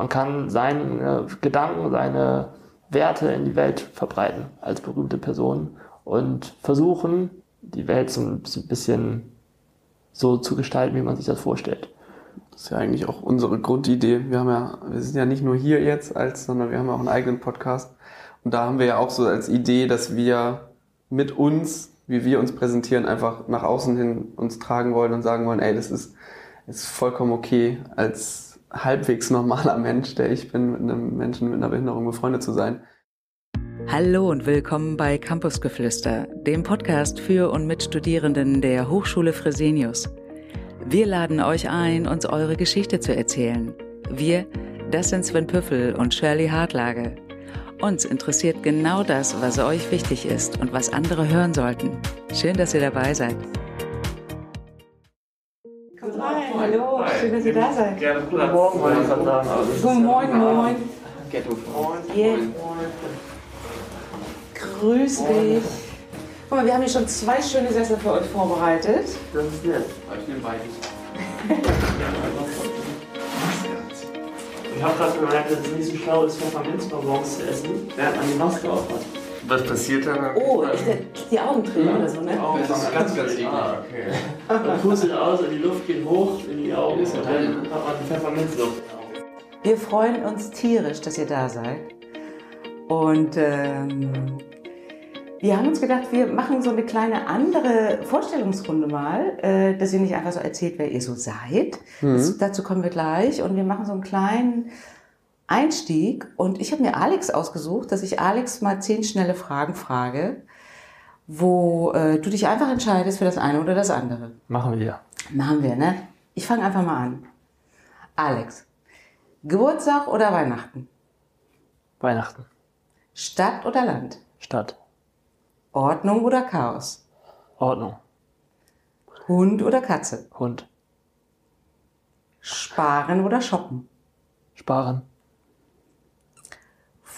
Man kann seine Gedanken, seine Werte in die Welt verbreiten als berühmte Person und versuchen, die Welt so ein bisschen so zu gestalten, wie man sich das vorstellt. Das ist ja eigentlich auch unsere Grundidee. Wir haben ja, wir sind ja nicht nur hier jetzt als, sondern wir haben auch einen eigenen Podcast. Und da haben wir ja auch so als Idee, dass wir mit uns, wie wir uns präsentieren, einfach nach außen hin uns tragen wollen und sagen wollen, ey, das ist, ist vollkommen okay, als halbwegs normaler Mensch, der ich bin, mit einem Menschen mit einer Behinderung befreundet zu sein. Hallo und willkommen bei Campusgeflüster, dem Podcast für und mit Studierenden der Hochschule Fresenius. Wir laden euch ein, uns eure Geschichte zu erzählen. Wir, das sind Sven Püffel und Shirley Hartlage. Uns interessiert genau das, was euch wichtig ist und was andere hören sollten. Schön, dass ihr dabei seid. Hi, hallo, schön, dass ihr da seid. Gerne, guten Morgen, wollte ich gerade sagen. ist Guten ja- Moin, moin. Ghetto. Yeah. Grüß dich. Guck mal, wir haben hier schon zwei schöne Sessel für euch vorbereitet. Das ist nett. Ich nehme beides. Ich habe gerade gemerkt, dass es nicht so schlau ist, Pfefferminzbonbons zu essen, während man die Maske auf hat. Was passiert dann? Oh, ist der, die Augenträger oder so, ne? Das ist ganz, ganz eklig. Ah, okay. Man pustet aus und die Luft geht hoch in die Augen und dann hat man Pfefferminzluft Augen. Wir freuen uns tierisch, dass ihr da seid. Und ähm, wir haben uns gedacht, wir machen so eine kleine andere Vorstellungsrunde mal, äh, dass ihr nicht einfach so erzählt, wer ihr so seid. Das, dazu kommen wir gleich. Und wir machen so einen kleinen Einstieg. Und ich habe mir Alex ausgesucht, dass ich Alex mal zehn schnelle Fragen frage, wo äh, du dich einfach entscheidest für das eine oder das andere. Machen wir. Machen wir, ne? Ich fange einfach mal an. Alex, Geburtstag oder Weihnachten? Weihnachten. Stadt oder Land? Stadt. Ordnung oder Chaos? Ordnung. Hund oder Katze? Hund. Sparen oder shoppen? Sparen.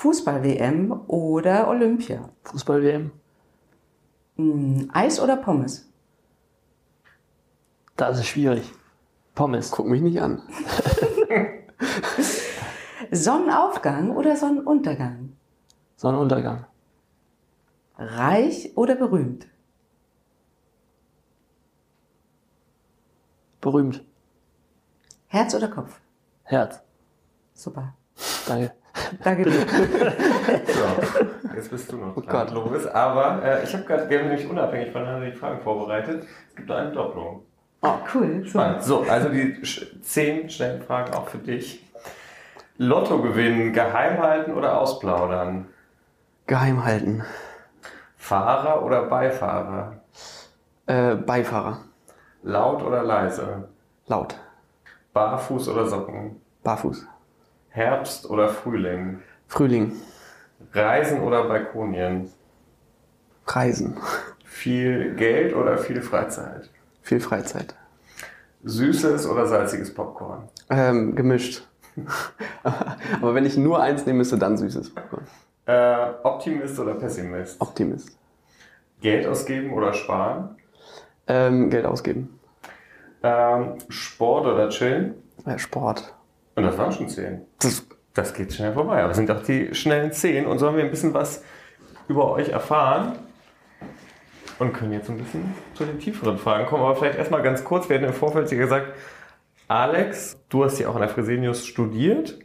Fußball-WM oder Olympia? Fußball-WM. Hm, Eis oder Pommes? Das ist schwierig. Pommes. Guck mich nicht an. Sonnenaufgang oder Sonnenuntergang? Sonnenuntergang. Reich oder berühmt? Berühmt. Herz oder Kopf? Herz. Super. Danke. Danke dir. So, jetzt bist du noch Oh dran, Gott. Lovis. Aber äh, ich habe gerade, wir haben nämlich unabhängig voneinander die Fragen vorbereitet. Es gibt eine Doppelung. Cool. So. Spannend. So, also die zehn schnellen Fragen auch für dich. Lotto gewinnen, geheim halten oder ausplaudern? Geheim halten. Fahrer oder Beifahrer? Äh, Beifahrer. Laut oder leise? Laut. Barfuß oder Socken? Barfuß. Herbst oder Frühling? Frühling. Reisen oder Balkonien? Reisen. Viel Geld oder viel Freizeit? Viel Freizeit. Süßes oder salziges Popcorn? Ähm, gemischt. Aber wenn ich nur eins nehmen müsste, dann süßes Popcorn. Äh, Optimist oder Pessimist? Optimist. Geld ausgeben oder sparen? Ähm, Geld ausgeben. Ähm, Sport oder chillen? Äh, Sport. Und das waren schon zehn. Das, Das geht schnell vorbei. Aber das sind doch die schnellen zehn. Und so haben wir ein bisschen was über euch erfahren. Und können jetzt ein bisschen zu den tieferen Fragen kommen. Aber vielleicht erstmal ganz kurz. Wir hatten im Vorfeld hier gesagt, Alex, du hast ja auch an der Fresenius studiert.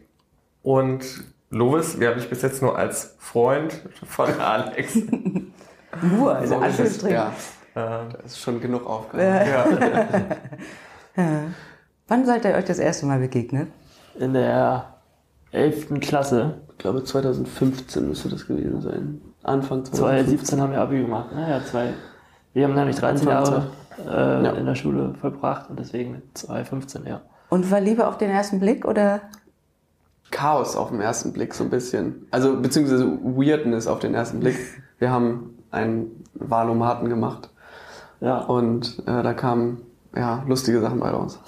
Und Lovis, wir haben dich bis jetzt nur als Freund von Alex. Nur, also so. Anführungsstrichen. Ja, äh, das ist schon genug Aufgabe. ja. Wann seid ihr euch das erste Mal begegnet? In der 11. Klasse. Ich glaube 2015 müsste das gewesen sein. Anfang 2015. 2017 haben wir Abi gemacht. Naja, zwei. Wir haben nämlich 13 Anfang Jahre äh, Ja. in der Schule verbracht und deswegen 2015, ja. Und war Liebe auf den ersten Blick oder? Chaos auf den ersten Blick so ein bisschen. Also beziehungsweise Weirdness auf den ersten Blick. Wir haben einen Wahlomaten gemacht Ja, und äh, da kamen ja lustige Sachen bei raus.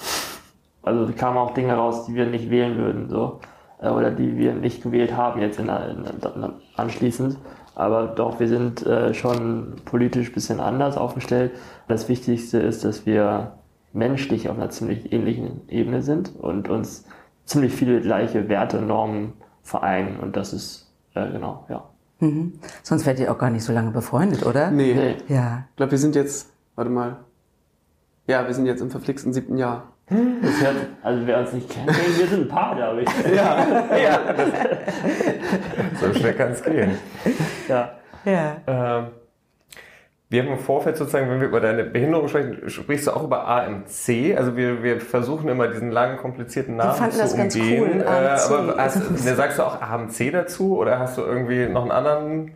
Also da kamen auch Dinge raus, die wir nicht wählen würden, so. Äh, Oder die wir nicht gewählt haben jetzt in, in, der- anschließend. Aber doch, wir sind äh, schon politisch ein bisschen anders aufgestellt. Das Wichtigste ist, dass wir menschlich auf einer ziemlich ähnlichen Ebene sind und uns ziemlich viele gleiche Werte, Normen vereinen und das ist, äh, genau, ja. Mhm. Sonst wärt ihr auch gar nicht so lange befreundet, oder? Nee, Nee. Ja. ich glaube, wir sind jetzt, warte mal. Ja, wir sind jetzt im verflixten siebten Jahr. Das hört, also wer uns nicht kennt, wir sind ein Paar, glaube ich. So schnell kann es gehen. Ja. Ja. Ähm, wir haben im Vorfeld sozusagen, wenn wir über deine Behinderung sprechen, sprichst du auch über AMC. Also wir, wir versuchen immer diesen langen, komplizierten Namen fanden zu das ganz umgehen. cool, Äh, AMC. aber hast, ne, sagst du auch AMC dazu oder hast du irgendwie noch einen anderen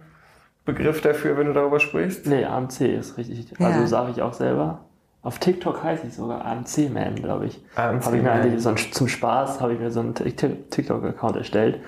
Begriff dafür, wenn du darüber sprichst? Nee, AMC ist richtig. Ja. Also sage ich auch selber. Auf TikTok heiße ich sogar AMC-Man, glaube ich. AMC Habe ich mir Man. eigentlich so ein, zum Spaß habe ich mir so einen Tik- TikTok-Account erstellt.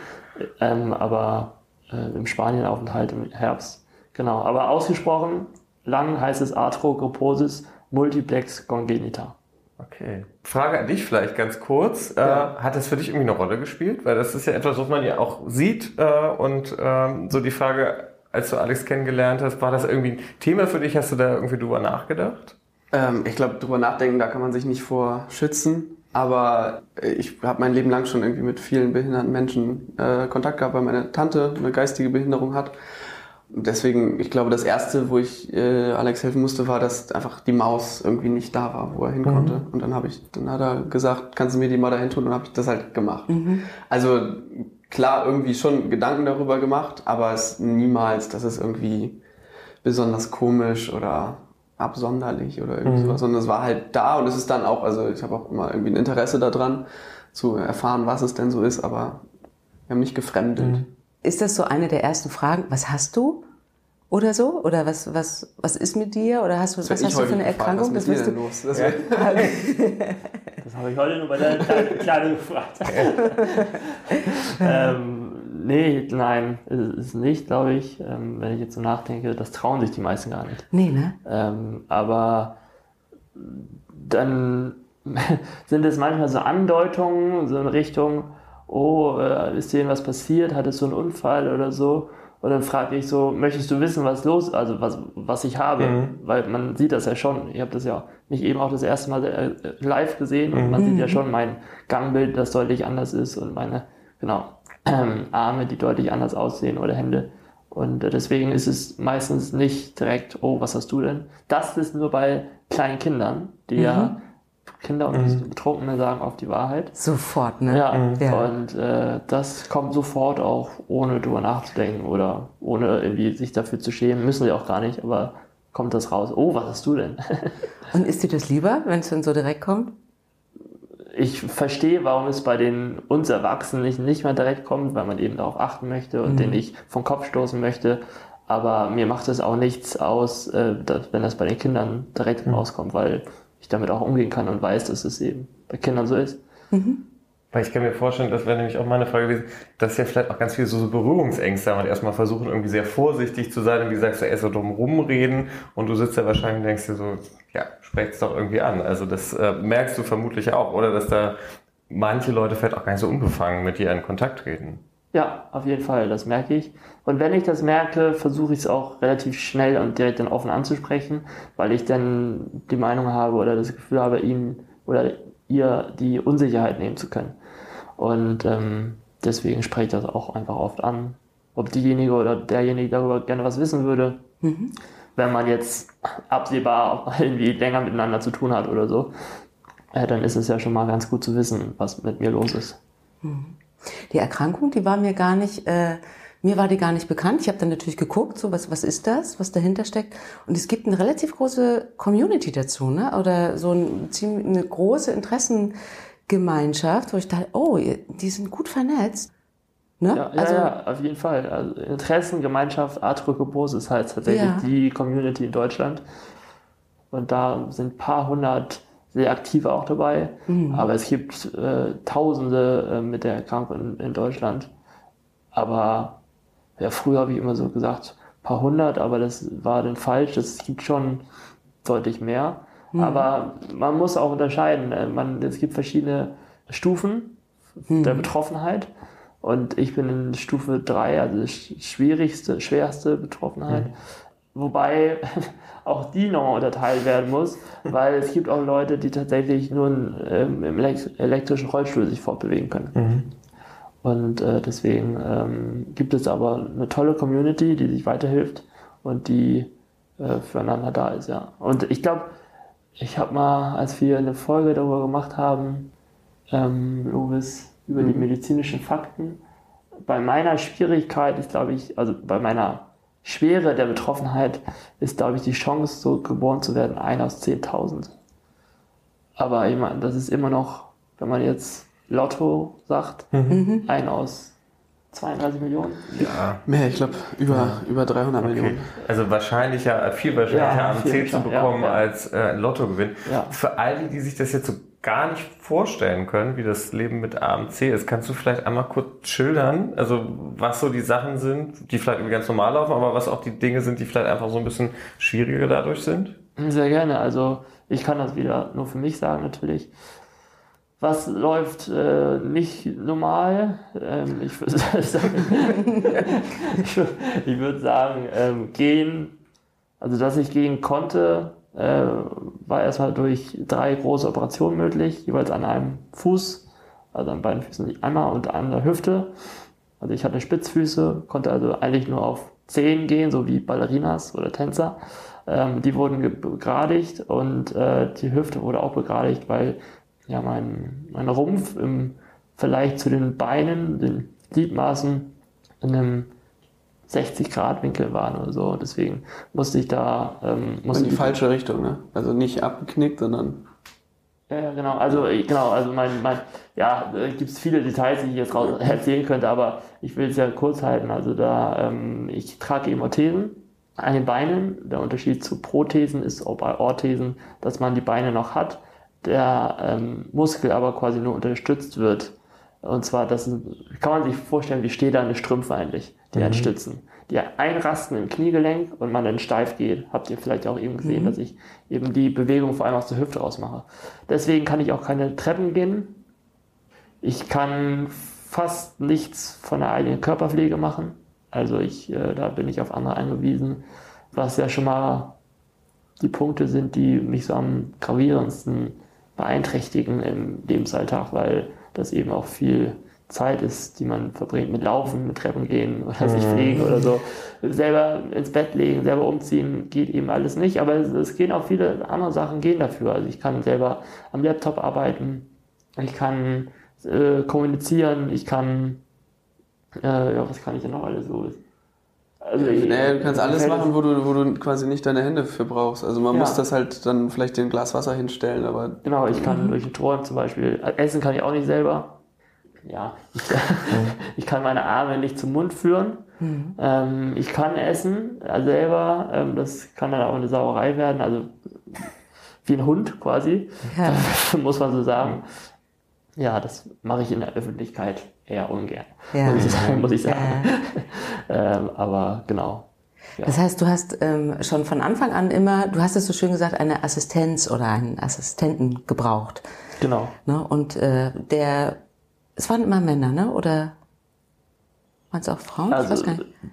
Ähm, aber äh, im Spanienaufenthalt im Herbst. Genau. Aber ausgesprochen lang heißt es Arthrogryposis multiplex congenita. Okay. Frage an dich vielleicht ganz kurz. Ja. Äh, hat das für dich irgendwie eine Rolle gespielt? Weil das ist ja etwas, was man ja auch sieht. Äh, und ähm, so die Frage, als du Alex kennengelernt hast, war das irgendwie ein Thema für dich? Hast du da irgendwie drüber nachgedacht? Ähm, ich glaube, drüber nachdenken, da kann man sich nicht vor schützen. Aber äh, ich habe mein Leben lang schon irgendwie mit vielen behinderten Menschen äh, Kontakt gehabt, weil meine Tante eine geistige Behinderung hat. Und deswegen, ich glaube, das erste, wo ich äh, Alex helfen musste, war, dass einfach die Maus irgendwie nicht da war, wo er hin konnte. Und dann habe ich, dann hat er gesagt, kannst du mir die mal dahin tun? Und dann habe ich das halt gemacht. Also klar, irgendwie schon Gedanken darüber gemacht, aber es niemals, dass es irgendwie besonders komisch oder absonderlich oder irgendwie sowas, sondern es war halt da und es ist dann auch, also ich habe auch immer irgendwie ein Interesse daran, zu erfahren, was es denn so ist, aber wir haben nicht gefremdet. Ist das so eine der ersten Fragen? Was hast du? Oder so? Oder was, was, was ist mit dir? Oder hast du, was hast du für eine Erkrankung? Was Das ist mit dir du, denn los? Das wär- Das habe ich heute nur bei der Kleinen Kleine gefragt. ähm, nee, nein, ist nicht, glaube ich. Ähm, wenn ich jetzt so nachdenke, das trauen sich die meisten gar nicht. nee, ne? Ähm, aber dann sind es manchmal so Andeutungen, so in Richtung, oh, äh, ist dir irgendwas passiert, hattest du einen Unfall oder so? Und dann frage ich so, möchtest du wissen, was los, also was, was ich habe? Mhm. Weil man sieht das ja schon. Ich habe das ja nicht eben auch das erste Mal äh, live gesehen und man sieht ja schon mein Gangbild, das deutlich anders ist und meine, genau, Arme, die deutlich anders aussehen oder Hände. Und äh, deswegen ist es meistens nicht direkt, oh, was hast du denn? Das ist nur bei kleinen Kindern, die ja Kinder und Betrunkene sagen oft die Wahrheit. Sofort, ne? Ja, Ja. und äh, das kommt sofort auch, ohne drüber nachzudenken oder ohne irgendwie sich dafür zu schämen. Müssen sie auch gar nicht, aber kommt das raus. Oh, was hast du denn? Und ist dir das lieber, wenn es dann so direkt kommt? Ich verstehe, warum es bei den uns Erwachsenen nicht, mehr direkt kommt, weil man eben darauf achten möchte und den nicht vom Kopf stoßen möchte. Aber mir macht es auch nichts aus, äh, dass, wenn das bei den Kindern direkt rauskommt, weil ich damit auch umgehen kann und weiß, dass es eben bei Kindern so ist. Weil ich kann mir vorstellen, das wäre nämlich auch meine Frage gewesen, dass ja vielleicht auch ganz viele so, so Berührungsängste haben und erstmal versuchen, irgendwie sehr vorsichtig zu sein und wie sagst du, erst so drum rumreden und du sitzt da wahrscheinlich und denkst dir so, ja, sprecht's doch irgendwie an. Also das äh, merkst du vermutlich auch, oder? Dass da manche Leute vielleicht auch gar nicht so unbefangen mit dir in Kontakt treten. Ja, auf jeden Fall, das merke ich. Und wenn ich das merke, versuche ich es auch relativ schnell und direkt dann offen anzusprechen, weil ich dann die Meinung habe oder das Gefühl habe, ihm oder ihr die Unsicherheit nehmen zu können. Und ähm, deswegen spreche ich das auch einfach oft an. Ob diejenige oder derjenige darüber gerne was wissen würde, wenn man jetzt absehbar irgendwie länger miteinander zu tun hat oder so, äh, dann ist es ja schon mal ganz gut zu wissen, was mit mir los ist. Die Erkrankung, die war mir gar nicht, äh, mir war die gar nicht bekannt. Ich habe dann natürlich geguckt, so was, was ist das, was dahinter steckt. Und es gibt eine relativ große Community dazu, ne? Oder so ein, eine große Interessengemeinschaft, wo ich dachte, oh, die sind gut vernetzt. Ne? Ja, ja, ja, auf jeden Fall. Also Interessengemeinschaft Arthrogrypose ist halt tatsächlich Ja. die Community in Deutschland. Und da sind ein paar hundert sehr aktive auch dabei. Aber es gibt äh, Tausende äh, mit der Erkrankung in, in Deutschland. Aber ja, früher habe ich immer so gesagt, paar hundert, aber das war dann falsch. Es gibt schon deutlich mehr. Aber man muss auch unterscheiden. Äh, Man, es gibt verschiedene Stufen der Betroffenheit. Und ich bin in Stufe 3, also sch- schwierigste, schwerste Betroffenheit. wobei auch die nochmal unterteilt werden muss, weil es gibt auch Leute, die tatsächlich nur ähm, im elektrischen Rollstuhl sich fortbewegen können. Mhm. Und äh, deswegen ähm, gibt es aber eine tolle Community, die sich weiterhilft und die äh, füreinander da ist, ja. Und ich glaube, ich habe mal, als wir eine Folge darüber gemacht haben, ähm, Lovis, über mhm. die medizinischen Fakten, bei meiner Schwierigkeit ist, glaube ich, also bei meiner Schwere der Betroffenheit ist, glaube ich, die Chance, so geboren zu werden, ein aus 10.000. Aber ich meine, das ist immer noch, wenn man jetzt Lotto sagt, mhm. ein aus 32 Millionen? Ja. Mehr, ich glaube über, ja. über 300 okay. Millionen. Also wahrscheinlich ja viel wahrscheinlicher ja, AMC zu bekommen ja, als äh, Lottogewinn. Für all die, die sich das jetzt so gar nicht vorstellen können, wie das Leben mit AMC ist, kannst du vielleicht einmal kurz schildern, also was so die Sachen sind, die vielleicht ganz normal laufen, aber was auch die Dinge sind, die vielleicht einfach so ein bisschen schwieriger dadurch sind? Sehr gerne. Also ich kann das wieder nur für mich sagen natürlich. Was läuft äh, nicht normal? Ähm, ich würde sagen, ich würde sagen ähm, gehen, also dass ich gehen konnte, äh, war erstmal durch drei große Operationen möglich, jeweils an einem Fuß, also an beiden Füßen einmal und an der Hüfte. Also ich hatte Spitzfüße, konnte also eigentlich nur auf Zehen gehen, so wie Ballerinas oder Tänzer. Ähm, die wurden begradigt und äh, die Hüfte wurde auch begradigt, weil ja, mein, mein Rumpf im Vergleich zu den Beinen, den Gliedmaßen in einem 60 Grad Winkel waren oder so. Deswegen musste ich da. Ähm, musste in die falsche Richtung, ne? Also nicht abgeknickt, sondern. Ja, genau. Also genau. Also mein, mein ja, gibt es viele Details, die ich jetzt raus erzählen könnte, aber ich will es ja kurz halten. Also da ähm, ich trage eben Orthesen an den Beinen. Der Unterschied zu Prothesen ist auch bei Orthesen, dass man die Beine noch hat der ähm, Muskel aber quasi nur unterstützt wird. Und zwar, das kann man sich vorstellen, wie stählerne Strümpfe eigentlich, die mhm. stützen. Die einrasten im Kniegelenk und man dann steif geht. Habt ihr vielleicht auch eben gesehen, mhm. dass ich eben die Bewegung vor allem aus der Hüfte rausmache. Deswegen kann ich auch keine Treppen gehen. Ich kann fast nichts von der eigenen Körperpflege machen. Also ich, äh, da bin ich auf andere angewiesen, was ja schon mal die Punkte sind, die mich so am gravierendsten beeinträchtigen im Lebensalltag, weil das eben auch viel Zeit ist, die man verbringt mit Laufen, mit Treppen gehen oder sich mhm. pflegen oder so. Selber ins Bett legen, selber umziehen, geht eben alles nicht. Aber es, es gehen auch viele andere Sachen gehen dafür. Also ich kann selber am Laptop arbeiten, ich kann äh, kommunizieren, ich kann, äh, ja, was kann ich denn noch alles so? Also naja, du kannst alles machen, wo du, wo du quasi nicht deine Hände für brauchst. Also man ja. muss das halt dann vielleicht den Glas Wasser hinstellen, aber. Genau, ich kann mhm. durch den Träumen zum Beispiel. Essen kann ich auch nicht selber. Ja, ich, ich kann meine Arme nicht zum Mund führen. Mhm. Ähm, ich kann essen also selber. Ähm, das kann dann auch eine Sauerei werden. Also wie ein Hund quasi, ja. muss man so sagen. Ja, das mache ich in der Öffentlichkeit eher ungern, ja. muss, ich sagen. Muss ich sagen. Ja. ähm, aber genau. Ja. Das heißt, du hast ähm, schon von Anfang an immer, du hast es so schön gesagt, eine Assistenz oder einen Assistenten gebraucht. Genau. Ne? Und äh, der, es waren immer Männer, ne? Oder waren es auch Frauen? Also,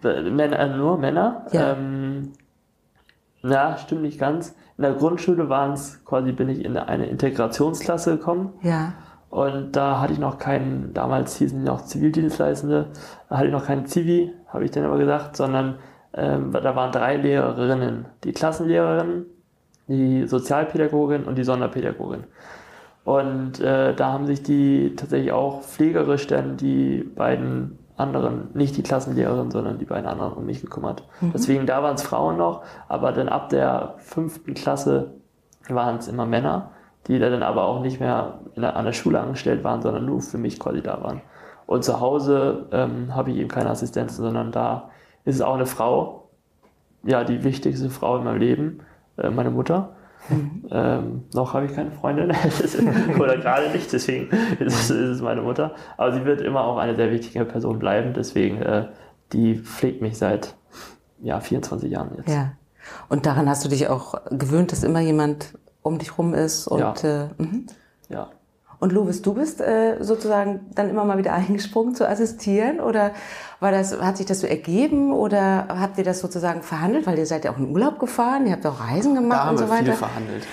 Männer, also nur Männer. Ja. Ähm, ja, stimmt nicht ganz. In der Grundschule waren es quasi, bin ich in eine Integrationsklasse gekommen. Ja. Und da hatte ich noch keinen, damals hießen die noch Zivildienstleistende, da hatte ich noch keinen Zivi, habe ich dann aber gesagt, sondern ähm, da waren drei Lehrerinnen. Die Klassenlehrerin, die Sozialpädagogin und die Sonderpädagogin. Und äh, da haben sich die tatsächlich auch pflegerisch dann die beiden anderen, nicht die Klassenlehrerin, sondern die beiden anderen um mich gekümmert. Mhm. Deswegen da waren es Frauen noch, aber dann ab der fünften Klasse waren es immer Männer die dann aber auch nicht mehr der, an der Schule angestellt waren, sondern nur für mich quasi da waren. Und zu Hause ähm, habe ich eben keine Assistenzen, sondern da ist es auch eine Frau, ja, die wichtigste Frau in meinem Leben, äh, meine Mutter. Mhm. Ähm, noch habe ich keine Freundin oder gerade nicht, deswegen ist es, ist es, meine Mutter. Aber sie wird immer auch eine sehr wichtige Person bleiben, deswegen äh, die pflegt mich seit ja, 24 Jahren jetzt. Ja. Und daran hast du dich auch gewöhnt, dass immer jemand um dich rum ist. Und, ja. Äh, mhm. ja. Und Lovis, du bist äh, sozusagen dann immer mal wieder eingesprungen zu assistieren oder war das, hat sich das so ergeben oder habt ihr das sozusagen verhandelt, weil ihr seid ja auch in Urlaub gefahren, ihr habt auch Reisen gemacht Da haben und so wir viel weiter? verhandelt.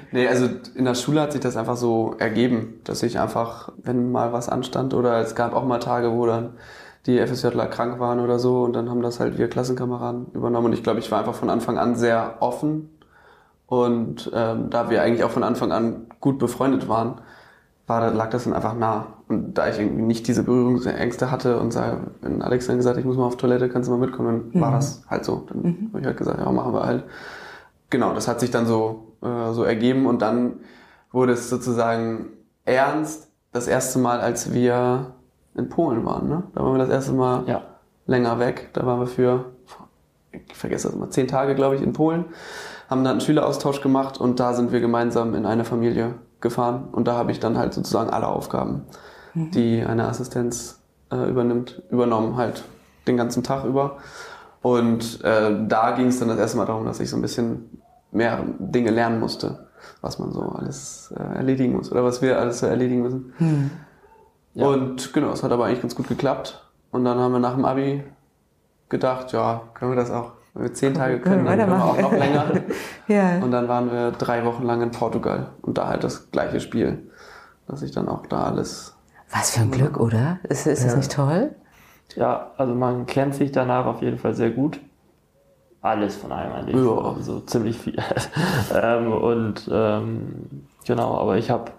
nee, also in der Schule hat sich das einfach so ergeben, dass ich einfach, wenn mal was anstand oder es gab auch mal Tage, wo dann die FSJler krank waren oder so und dann haben das halt wir Klassenkameraden übernommen und ich glaube, ich war einfach von Anfang an sehr offen und ähm, da wir eigentlich auch von Anfang an gut befreundet waren, war, lag das dann einfach nah. Und da ich irgendwie nicht diese Berührungsängste hatte und sah, wenn Alex dann gesagt hat, ich muss mal auf Toilette, kannst du mal mitkommen, dann war das halt so. Dann habe ich halt gesagt, ja, machen wir halt. Genau, das hat sich dann so, äh, so ergeben und dann wurde es sozusagen ernst das erste Mal, als wir in Polen waren. Ne? Da waren wir das erste Mal Ja. länger weg. Da waren wir für, ich vergesse das mal, zehn Tage, glaube ich, in Polen, haben dann einen Schüleraustausch gemacht und da sind wir gemeinsam in eine Familie gefahren und da habe ich dann halt sozusagen alle Aufgaben, die eine Assistenz äh, übernimmt, übernommen, halt den ganzen Tag über. Und äh, da ging es dann das erste Mal darum, dass ich so ein bisschen mehr Dinge lernen musste, was man so alles äh, erledigen muss oder was wir alles so erledigen müssen. Ja. Und genau, es hat aber eigentlich ganz gut geklappt. Und dann haben wir nach dem Abi gedacht, ja, können wir das auch. Wenn wir zehn Tage können, dann können wir auch noch länger. Ja. Und dann waren wir drei Wochen lang in Portugal und da halt das gleiche Spiel, dass ich dann auch da alles. Was für ein Glück, oder? Ist, ist das nicht toll? Ja, also man kennt sich danach auf jeden Fall sehr gut. Alles von einem eigentlich. Ja. So ziemlich viel. ähm, und ähm, genau, aber ich habe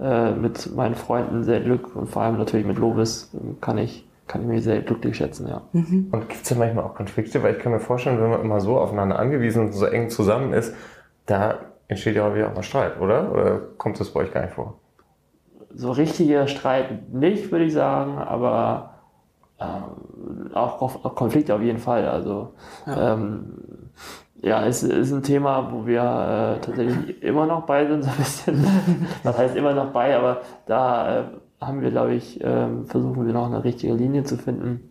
äh, mit meinen Freunden sehr Glück und vor allem natürlich mit Lovis ähm, kann ich, kann ich mich sehr glücklich schätzen, ja. Und gibt es ja manchmal auch Konflikte? Weil ich kann mir vorstellen, wenn man immer so aufeinander angewiesen und so eng zusammen ist, da entsteht ja auch wieder auch mal Streit, oder? Oder kommt das bei euch gar nicht vor? So richtiger Streit nicht, würde ich sagen, aber ähm, auch Konflikte auf jeden Fall. Also ja, ähm, ja es ist ein Thema, wo wir äh, tatsächlich immer noch bei sind, so ein bisschen. Was heißt immer noch bei, aber da äh, haben wir, glaube ich, ähm, versuchen wir noch eine richtige Linie zu finden.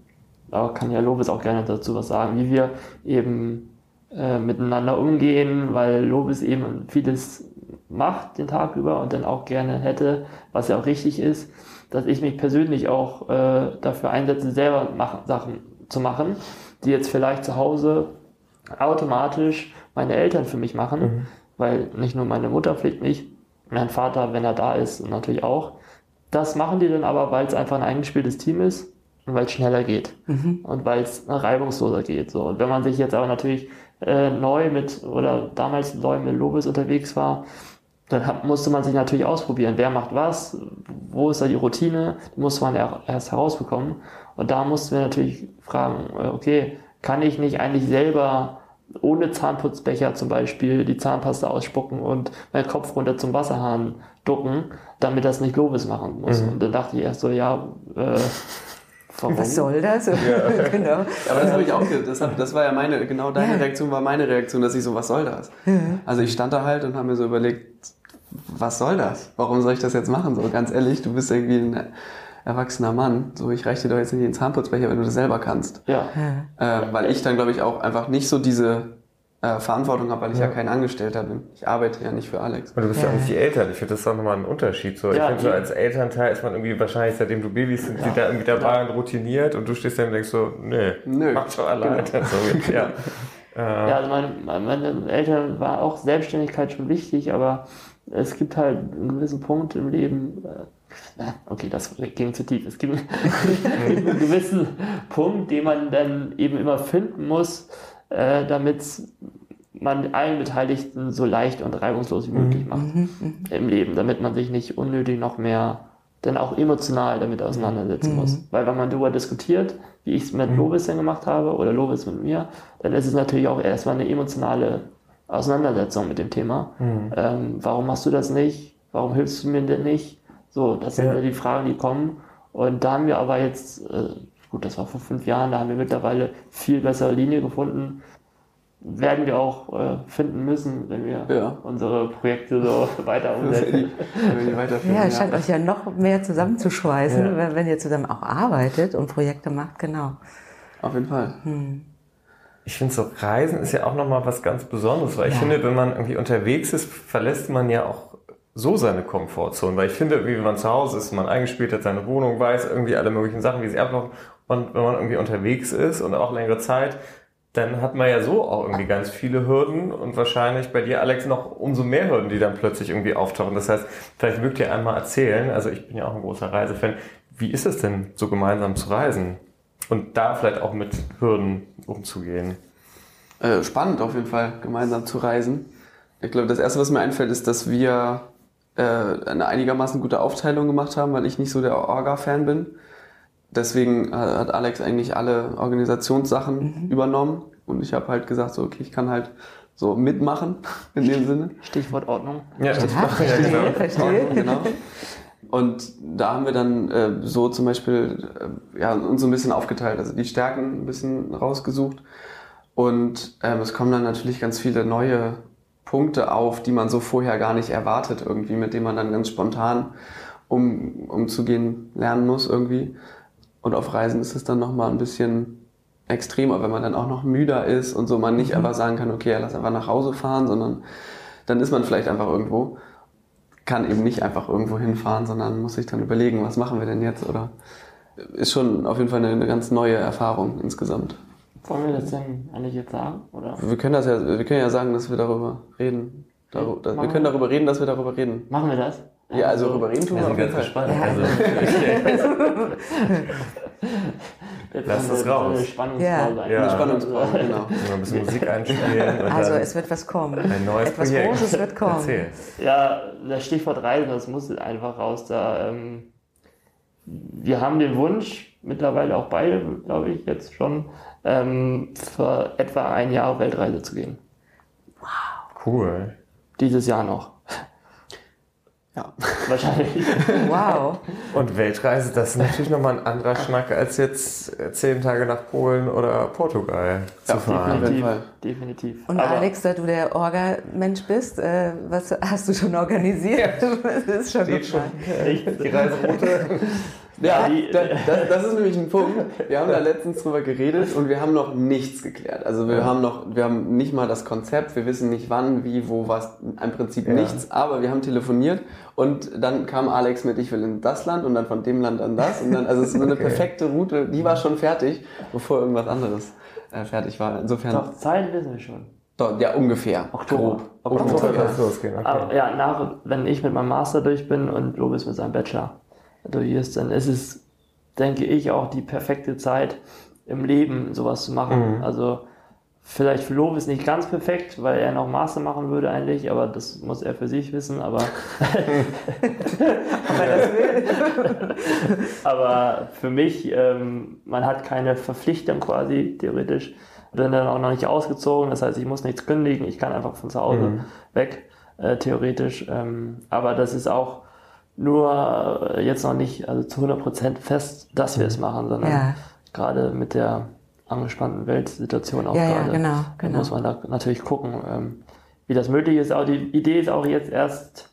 Da kann ja Lobes auch gerne dazu was sagen, wie wir eben äh, miteinander umgehen, weil Lobes eben vieles macht den Tag über und dann auch gerne hätte, was ja auch richtig ist, dass ich mich persönlich auch äh, dafür einsetze, selber machen, Sachen zu machen, die jetzt vielleicht zu Hause automatisch meine Eltern für mich machen, weil nicht nur meine Mutter pflegt mich, mein Vater, wenn er da ist, natürlich auch. Das machen die dann aber, weil es einfach ein eingespieltes Team ist und weil es schneller geht und weil es reibungsloser geht. So. Und wenn man sich jetzt aber natürlich äh, neu mit oder damals neu mit Lobes unterwegs war, dann hat, musste man sich natürlich ausprobieren, wer macht was, wo ist da die Routine, die musste man er- erst herausbekommen. Und da mussten wir natürlich fragen, äh, okay, kann ich nicht eigentlich selber ohne Zahnputzbecher zum Beispiel die Zahnpasta ausspucken und meinen Kopf runter zum Wasserhahn ducken, damit das nicht Lobes machen muss. Und dann dachte ich erst so, ja, äh, warum? Was soll das? genau. Aber das habe ich auch, das, hab, das war ja meine, genau deine Ja. Reaktion war meine Reaktion, dass ich so, was soll das? Also ich stand da halt und habe mir so überlegt, was soll das? Warum soll ich das jetzt machen? So ganz ehrlich, du bist irgendwie ein erwachsener Mann. So, ich reiche dir doch jetzt nicht den Zahnputzbecher, wenn du das selber kannst. Ja, Äh, weil ich dann, glaube ich, auch einfach nicht so diese äh, Verantwortung habe, weil ich ja. kein Angestellter bin. Ich arbeite ja nicht für Alex. Und du bist ja, auch nicht die Eltern. Ich finde, das ist auch nochmal ein Unterschied. So. ich Ja, finde, so als Elternteil ist man irgendwie wahrscheinlich, seitdem du Babys sind, da irgendwie dabei und routiniert und du stehst dann und denkst so, nee, Nö. mach schon alleine. So, ja. Ja, also meine, meine Eltern war auch Selbstständigkeit schon wichtig, aber es gibt halt einen gewissen Punkt im Leben, äh, okay, das ging zu tief. Es gibt einen gewissen Punkt, den man dann eben immer finden muss, äh, damit man allen Beteiligten so leicht und reibungslos wie möglich macht im Leben, damit man sich nicht unnötig noch mehr dann auch emotional damit auseinandersetzen muss. Weil wenn man darüber diskutiert, wie ich es mit Lobis dann gemacht habe oder Lobis mit mir, dann ist es natürlich auch erstmal eine emotionale Auseinandersetzung mit dem Thema. Ähm, warum machst du das nicht? Warum hilfst du mir denn nicht? So, das sind Ja. die Fragen, die kommen. Und da haben wir aber jetzt, äh, gut, das war vor fünf Jahren, da haben wir mittlerweile viel bessere Linie gefunden. Werden wir auch äh, finden müssen, wenn wir Ja. unsere Projekte so weiter umsetzen. Wenn wir weiterführen, Ja, es scheint euch ja noch mehr zusammenzuschweißen, Ja. wenn, wenn ihr zusammen auch arbeitet und Projekte macht, genau. Auf jeden Fall. Ich finde so Reisen ist ja auch nochmal was ganz Besonderes, weil ich Ja. finde, wenn man irgendwie unterwegs ist, verlässt man ja auch so seine Komfortzone, weil ich finde, wie wenn man zu Hause ist, man eingespielt hat, seine Wohnung weiß, irgendwie alle möglichen Sachen, wie sie ablaufen. Und wenn man irgendwie unterwegs ist und auch längere Zeit, dann hat man ja so auch irgendwie ganz viele Hürden und wahrscheinlich bei dir, Alex, noch umso mehr Hürden, die dann plötzlich irgendwie auftauchen. Das heißt, vielleicht mögt ihr einmal erzählen, also ich bin ja auch ein großer Reisefan, wie ist es denn, so gemeinsam zu reisen? Und da vielleicht auch mit Hürden umzugehen. Äh, spannend auf jeden Fall, gemeinsam zu reisen. Ich glaube, das Erste, was mir einfällt, ist, dass wir äh, eine einigermaßen gute Aufteilung gemacht haben, weil ich nicht so der Orga-Fan bin. Deswegen hat Alex eigentlich alle Organisationssachen mhm. übernommen und ich habe halt gesagt, so, okay, ich kann halt so mitmachen in dem Sinne. Stichwort Ordnung. Ja, Stichwort, ja, genau. verstehe. genau. Und da haben wir dann äh, so zum Beispiel äh, ja, uns so ein bisschen aufgeteilt, also die Stärken ein bisschen rausgesucht. Und ähm, es kommen dann natürlich ganz viele neue Punkte auf, die man so vorher gar nicht erwartet, irgendwie, mit denen man dann ganz spontan um, umzugehen lernen muss irgendwie. Und auf Reisen ist es dann nochmal ein bisschen extremer, wenn man dann auch noch müder ist und so man nicht mhm. einfach sagen kann, okay, lass einfach nach Hause fahren, sondern dann ist man vielleicht einfach irgendwo, kann eben nicht einfach irgendwo hinfahren, sondern muss sich dann überlegen, was machen wir denn jetzt oder ist schon auf jeden Fall eine, eine ganz neue Erfahrung insgesamt. Wollen wir das denn eigentlich jetzt sagen? Oder? Wir können das ja, wir können ja sagen, dass wir darüber reden. Darüber, wir können darüber reden, dass wir darüber reden. Machen wir das? Ja, also darüber reden tun wir auf jeden Fall. Gespannt. Ja. Also, Lass das raus. Eine Spannungspause. Ja. ja. Eine Spannungspause, genau. Ein bisschen Musik einspielen. Also es wird was kommen. Ein neues Etwas Projekt. Großes wird kommen. Erzähl. Ja, das Stichwort Reisen, das muss einfach raus. Da, ähm, wir haben den Wunsch, mittlerweile auch beide, glaube ich, jetzt schon, ähm, für etwa ein Jahr auf Weltreise zu gehen. Wow. Cool. Dieses Jahr noch. Ja. Wahrscheinlich. Wow. Und Weltreise, das ist natürlich nochmal ein anderer Schnack, als jetzt zehn Tage nach Polen oder Portugal zu fahren. Definitiv. definitiv. Und Aber Alex, da du der Orga-Mensch bist, äh, was hast du schon organisiert? Ja. Das ist schon, schon die Reiseroute. Ja, das, das, das, ist nämlich ein Punkt. Wir haben da letztens drüber geredet und wir haben noch nichts geklärt. Also wir ja. haben noch, wir haben nicht mal das Konzept, wir wissen nicht wann, wie, wo, was, im Prinzip ja. nichts, aber wir haben telefoniert und dann kam Alex mit, ich will in das Land und dann von dem Land an das und dann, also es ist eine okay. perfekte Route, die war schon fertig, bevor irgendwas anderes äh, fertig war. Insofern. Doch, Zeit wissen wir schon. Doch, ja, ungefähr. Oktober. Oktober, Oktober, Oktober kann es losgehen. Okay. Aber, ja, nach, wenn ich mit meinem Master durch bin und Lobis mit seinem Bachelor durch ist, dann ist es, denke ich, auch die perfekte Zeit im Leben, sowas zu machen. Mhm. Also vielleicht für Lobis nicht ganz perfekt, weil er noch Master machen würde eigentlich, aber das muss er für sich wissen, aber aber für mich, ähm, man hat keine Verpflichtung quasi, theoretisch. Bin dann auch noch nicht ausgezogen, das heißt, ich muss nichts kündigen, ich kann einfach von zu Hause mhm. weg, äh, theoretisch. Ähm, aber das ist auch nur äh, jetzt noch nicht also zu 100% fest, dass wir es mhm. machen, sondern ja. gerade mit der angespannten Weltsituation auch ja, gerade, ja, genau, genau. muss man da natürlich gucken, ähm, wie das möglich ist. Aber die Idee ist auch jetzt erst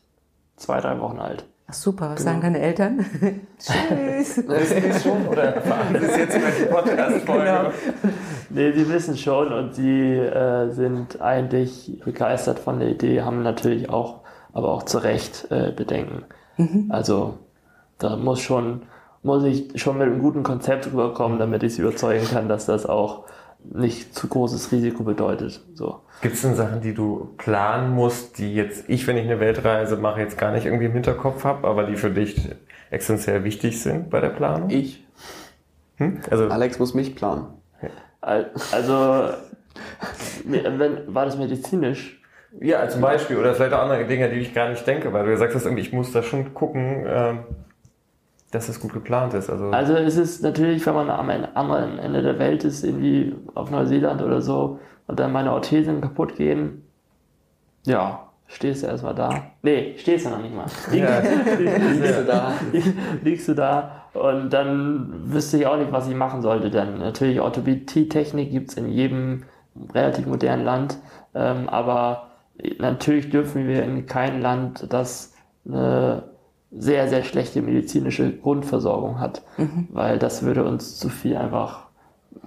zwei, drei Wochen alt. Ach super, was genau. sagen deine Eltern? Tschüss. Wissen die schon oder erfahren Sie es jetzt über die Podcast-Folge? Genau. Nee, sie wissen schon und sie äh, sind eigentlich begeistert von der Idee, haben natürlich auch, aber auch zu Recht äh, Bedenken. Mhm. Also da muss schon, muss ich schon mit einem guten Konzept rüberkommen, damit ich sie überzeugen kann, dass das auch nicht zu großes Risiko bedeutet. So. Gibt es denn Sachen, die du planen musst, die jetzt ich, wenn ich eine Weltreise mache, jetzt gar nicht irgendwie im Hinterkopf habe, aber die für dich essentiell wichtig sind bei der Planung? Ich. Hm? Also, Alex muss mich planen. Also, wenn, war das medizinisch? Ja, zum Beispiel. Oder vielleicht auch andere Dinge, die ich gar nicht denke, weil du gesagt hast, irgendwie, ich muss da schon gucken, ähm, dass es gut geplant ist. Also, also es ist natürlich, wenn man am anderen Ende der Welt ist, irgendwie auf Neuseeland oder so, und dann meine Orthesen kaputt gehen, ja, stehst du erstmal da. Nee, stehst du noch nicht mal. Ja. liegst, du da. liegst du da und dann wüsste ich auch nicht, was ich machen sollte. Denn natürlich Orthopädie-Technik gibt es in jedem relativ modernen Land, ähm, aber natürlich dürfen wir in kein Land, das eine sehr, sehr schlechte medizinische Grundversorgung hat, mhm. weil das würde uns zu viel einfach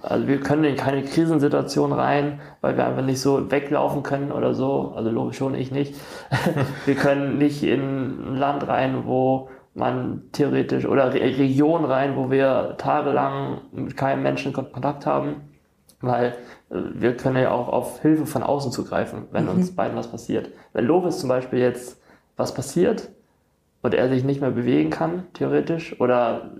Also wir können in keine Krisensituation rein, weil wir einfach nicht so weglaufen können oder so. Also logisch schon, ich nicht. wir können nicht in ein Land rein, wo man theoretisch oder Re Region rein, wo wir tagelang mit keinem Menschen Kontakt haben, weil wir können ja auch auf Hilfe von außen zugreifen, wenn uns beiden was passiert. Wenn Lovis zum Beispiel jetzt was passiert und er sich nicht mehr bewegen kann, theoretisch, oder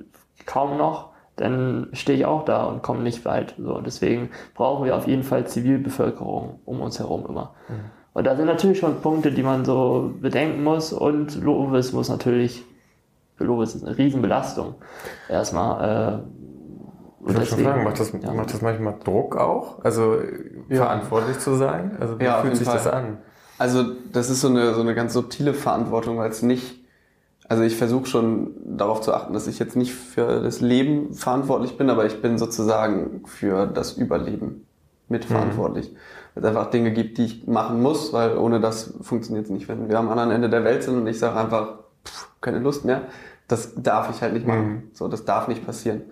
kaum noch, dann stehe ich auch da und komme nicht weit. So, deswegen brauchen wir auf jeden Fall Zivilbevölkerung um uns herum immer. Mhm. Und da sind natürlich schon Punkte, die man so bedenken muss. Und Lovis muss natürlich, für Lovis ist eine Riesenbelastung. Erstmal. Äh, ich deswegen, fragen, macht das, ja. macht das manchmal Druck auch? Also ja. verantwortlich zu sein? Also wie ja, fühlt sich Fall. das an? Also das ist so eine, so eine ganz subtile Verantwortung, weil es nicht also ich versuche schon darauf zu achten, dass ich jetzt nicht für das Leben verantwortlich bin, aber ich bin sozusagen für das Überleben mitverantwortlich. Mhm. Weil es einfach Dinge gibt, die ich machen muss, weil ohne das funktioniert es nicht. Wenn wir am anderen Ende der Welt sind und ich sage einfach, pff, keine Lust mehr, das darf ich halt nicht machen. Mhm. So, das darf nicht passieren.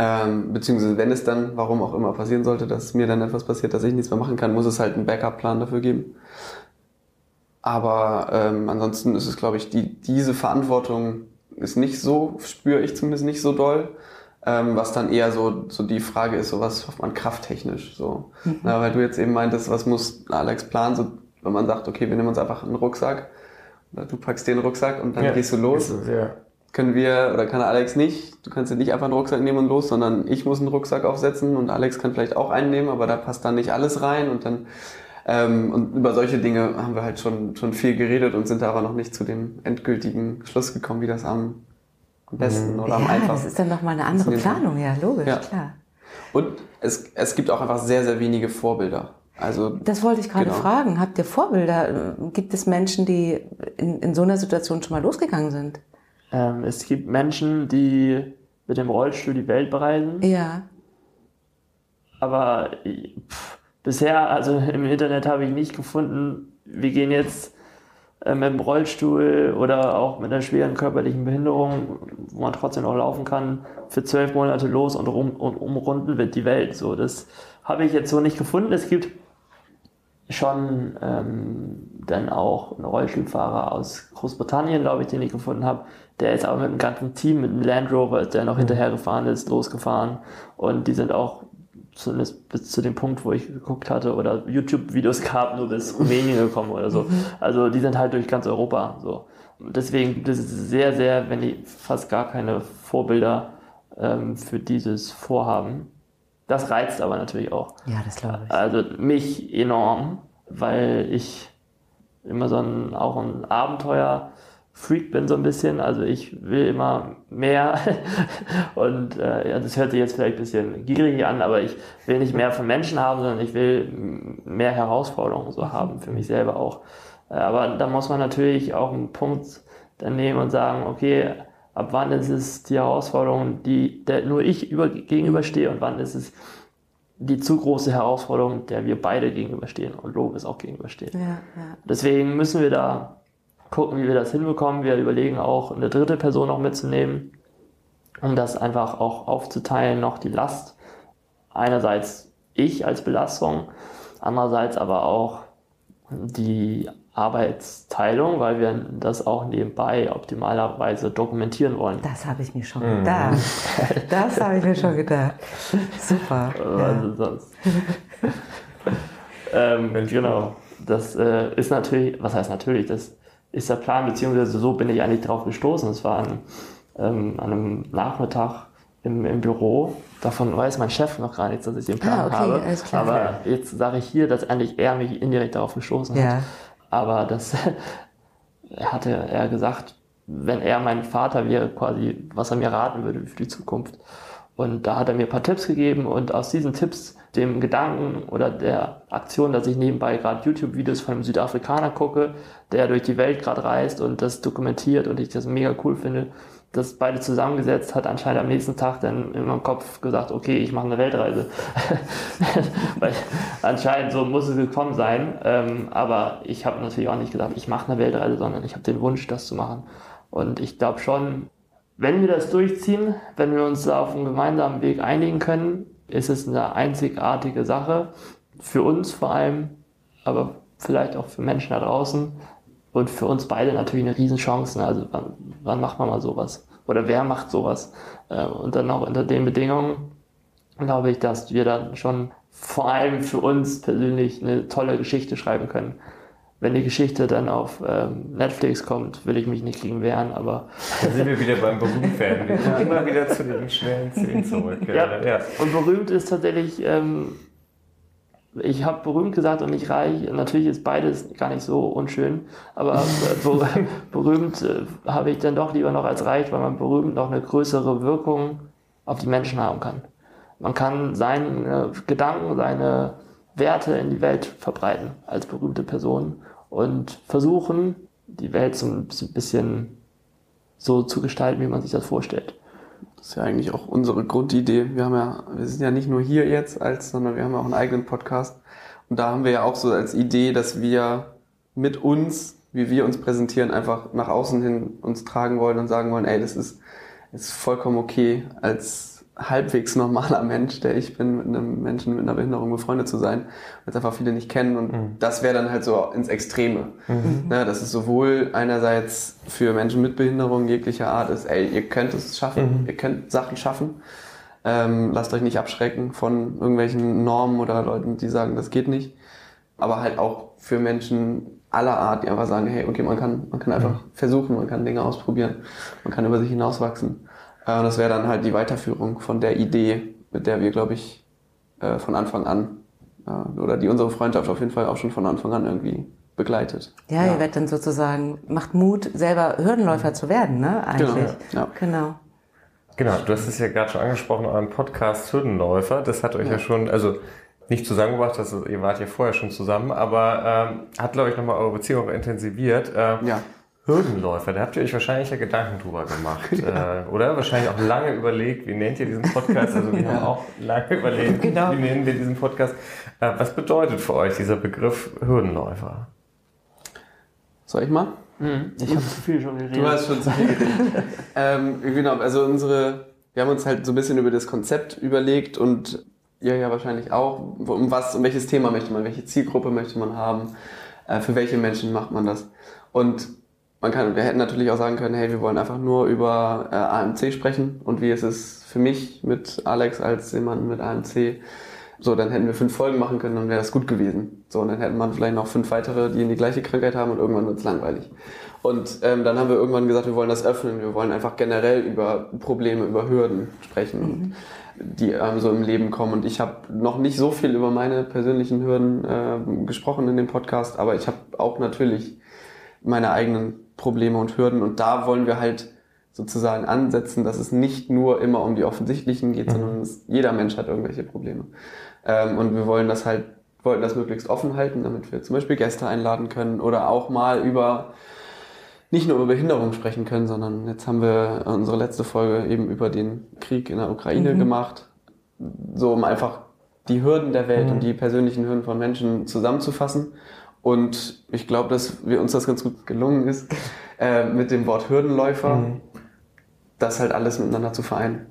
Ähm, beziehungsweise wenn es dann, warum auch immer passieren sollte, dass mir dann etwas passiert, dass ich nichts mehr machen kann, muss es halt einen Backup-Plan dafür geben. Aber ähm, ansonsten ist es, glaube ich, die, diese Verantwortung ist nicht so, spüre ich zumindest nicht so doll. Ähm, was dann eher so, so die Frage ist, so was hofft man krafttechnisch. So. Mhm. Na, weil du jetzt eben meintest, was muss Alex planen, so, wenn man sagt, okay, wir nehmen uns einfach einen Rucksack, oder du packst den Rucksack und dann ja, gehst du los. Ist, ja. Können wir, oder kann Alex nicht, du kannst ja nicht einfach einen Rucksack nehmen und los, sondern ich muss einen Rucksack aufsetzen und Alex kann vielleicht auch einen nehmen, aber da passt dann nicht alles rein und dann ähm, und über solche Dinge haben wir halt schon, schon viel geredet und sind da aber noch nicht zu dem endgültigen Schluss gekommen, wie das am, am besten mhm. oder am ja, einfachsten. Das ist dann nochmal eine andere Planung, ja, logisch, ja. klar. Und es, es gibt auch einfach sehr, sehr wenige Vorbilder. Also, das wollte ich gerade genau. fragen. Habt ihr Vorbilder? Gibt es Menschen, die in, in so einer Situation schon mal losgegangen sind? Ähm, es gibt Menschen, die mit dem Rollstuhl die Welt bereisen. Ja. Aber pff, bisher, also im Internet habe ich nicht gefunden, wir gehen jetzt äh, mit dem Rollstuhl oder auch mit einer schweren körperlichen Behinderung, wo man trotzdem noch laufen kann, für zwölf Monate los und, rum, und umrunden wird die Welt. So, das habe ich jetzt so nicht gefunden. Es gibt schon ähm, dann auch einen Rollstuhlfahrer aus Großbritannien, glaube ich, den ich gefunden habe. Der ist aber mit einem ganzen Team, mit einem Land Rover, der noch hinterhergefahren ist, losgefahren. Und die sind auch zumindest bis zu dem Punkt, wo ich geguckt hatte oder YouTube-Videos gab, nur bis Rumänien gekommen oder so. Mhm. Also die sind halt durch ganz Europa so. Deswegen das ist sehr, sehr, wenn die fast gar keine Vorbilder ähm, für dieses Vorhaben. Das reizt aber natürlich auch. Ja, das glaube ich. Also mich enorm, weil ich immer so ein, auch ein Abenteuer Freak bin so ein bisschen, also ich will immer mehr und äh, ja, das hört sich jetzt vielleicht ein bisschen gierig an, aber ich will nicht mehr von Menschen haben, sondern ich will mehr Herausforderungen so haben, für mich selber auch. Äh, aber da muss man natürlich auch einen Punkt dann nehmen und sagen, okay, ab wann ist es die Herausforderung, die der nur ich über, gegenüberstehe und wann ist es die zu große Herausforderung, der wir beide gegenüberstehen und Lob auch gegenübersteht. Ja, ja. Deswegen müssen wir da gucken, wie wir das hinbekommen. Wir überlegen auch, eine dritte Person noch mitzunehmen, um das einfach auch aufzuteilen, noch die Last. Einerseits ich als Belastung, andererseits aber auch die Arbeitsteilung, weil wir das auch nebenbei optimalerweise dokumentieren wollen. Das habe ich mir schon mhm. gedacht. Das habe ich mir schon gedacht. Super. Also sonst. ähm, genau. Das äh, ist natürlich, was heißt natürlich, das ist der Plan, beziehungsweise so bin ich eigentlich drauf gestoßen. Es war an, ähm, an einem Nachmittag im, im Büro. Davon weiß mein Chef noch gar nichts, dass ich den Plan ah, okay, habe. Klar, Aber ja. jetzt sage ich hier, dass eigentlich er mich indirekt darauf gestoßen ja. hat. Aber das hatte er gesagt, wenn er mein Vater wäre, quasi, was er mir raten würde für die Zukunft. Und da hat er mir ein paar Tipps gegeben und aus diesen Tipps, dem Gedanken oder der Aktion, dass ich nebenbei gerade YouTube-Videos von einem Südafrikaner gucke, der durch die Welt gerade reist und das dokumentiert und ich das mega cool finde, das beide zusammengesetzt hat anscheinend am nächsten Tag dann in meinem Kopf gesagt, okay, ich mache eine Weltreise. Weil anscheinend so muss es gekommen sein. Ähm, aber ich habe natürlich auch nicht gesagt, ich mache eine Weltreise, sondern ich habe den Wunsch, das zu machen. Und ich glaube schon, wenn wir das durchziehen, wenn wir uns auf einen gemeinsamen Weg einigen können, ist es eine einzigartige Sache. Für uns vor allem, aber vielleicht auch für Menschen da draußen und für uns beide natürlich eine Riesenchance. Also wann, wann macht man mal sowas? Oder wer macht sowas? Äh, und dann auch unter den Bedingungen glaube ich, dass wir dann schon vor allem für uns persönlich eine tolle Geschichte schreiben können. Wenn die Geschichte dann auf ähm, Netflix kommt, will ich mich nicht gegen wehren, aber. Da sind wir wieder beim berühmt werden. Wir kommen immer wieder zu den schnellen Szenen zurück. Ja. ja. Und berühmt ist tatsächlich, ähm, ich habe berühmt gesagt und nicht reich. Natürlich ist beides gar nicht so unschön, aber äh, berühmt äh, habe ich dann doch lieber noch als reich, weil man berühmt noch eine größere Wirkung auf die Menschen haben kann. Man kann seine Gedanken, seine Werte in die Welt verbreiten als berühmte Person und versuchen, die Welt so ein bisschen so zu gestalten, wie man sich das vorstellt. Das ist ja eigentlich auch unsere Grundidee. Wir haben ja, wir sind ja nicht nur hier jetzt als, sondern wir haben ja auch einen eigenen Podcast. Und da haben wir ja auch so als Idee, dass wir mit uns, wie wir uns präsentieren, einfach nach außen hin uns tragen wollen und sagen wollen, ey, das ist, ist vollkommen okay, als halbwegs normaler Mensch, der ich bin, mit einem Menschen mit einer Behinderung befreundet zu sein, weil es einfach viele nicht kennen. Und mhm. das wäre dann halt so ins Extreme. Mhm. Ne, dass es sowohl einerseits für Menschen mit Behinderung jeglicher Art ist, ey, ihr könnt es schaffen, mhm. ihr könnt Sachen schaffen. Ähm, lasst euch nicht abschrecken von irgendwelchen Normen oder Leuten, die sagen, das geht nicht. Aber halt auch für Menschen aller Art, die einfach sagen, hey, okay, man kann, man kann einfach mhm. versuchen, man kann Dinge ausprobieren, man kann über sich hinauswachsen. Äh, das wäre dann halt die Weiterführung von der Idee, mit der wir, glaube ich, äh, von Anfang an, äh, oder die unsere Freundschaft auf jeden Fall auch schon von Anfang an irgendwie begleitet. Ja, ja. ihr werdet dann sozusagen, macht Mut, selber Hürdenläufer zu werden, ne? Eigentlich. Genau. Ja. genau. Genau, du hast es ja gerade schon angesprochen, euren Podcast Hürdenläufer. Das hat euch ja, ja schon, also nicht zusammengebracht, das, ihr wart ja vorher schon zusammen, aber ähm, hat, glaube ich, nochmal eure Beziehung intensiviert. Ähm, ja. Hürdenläufer, da habt ihr euch wahrscheinlich ja Gedanken drüber gemacht, ja. äh, oder? Wahrscheinlich auch lange überlegt, wie nennt ihr diesen Podcast? Also wir ja. haben auch lange überlegt, genau. wie nennen wir diesen Podcast. Äh, was bedeutet für euch dieser Begriff Hürdenläufer? Soll ich mal? Mhm. Ich habe zu viel schon geredet. Du hast schon zu viel geredet. ähm, genau, also unsere, wir haben uns halt so ein bisschen über das Konzept überlegt und ihr ja wahrscheinlich auch, um was, um welches Thema möchte man, welche Zielgruppe möchte man haben, äh, für welche Menschen macht man das. Und man kann, wir hätten natürlich auch sagen können, hey, wir wollen einfach nur über äh, AMC sprechen und wie ist es für mich mit Alex als jemand mit AMC. So, dann hätten wir fünf Folgen machen können, dann wäre das gut gewesen. So, und dann hätten man vielleicht noch fünf weitere, die in die gleiche Krankheit haben und irgendwann wird es langweilig. Und ähm, dann haben wir irgendwann gesagt, wir wollen das öffnen, wir wollen einfach generell über Probleme, über Hürden sprechen, mhm. die ähm, so im Leben kommen. Und ich habe noch nicht so viel über meine persönlichen Hürden äh, gesprochen in dem Podcast, aber ich habe auch natürlich meine eigenen Probleme und Hürden. Und da wollen wir halt sozusagen ansetzen, dass es nicht nur immer um die offensichtlichen geht, mhm. sondern es, jeder Mensch hat irgendwelche Probleme. Ähm, und wir wollen das halt, wollten das möglichst offen halten, damit wir zum Beispiel Gäste einladen können oder auch mal über nicht nur über Behinderung sprechen können, sondern jetzt haben wir unsere letzte Folge eben über den Krieg in der Ukraine mhm. gemacht, so um einfach die Hürden der Welt mhm. und die persönlichen Hürden von Menschen zusammenzufassen und ich glaube, dass wir uns das ganz gut gelungen ist, äh, mit dem Wort Hürdenläufer, mhm. das halt alles miteinander zu vereinen.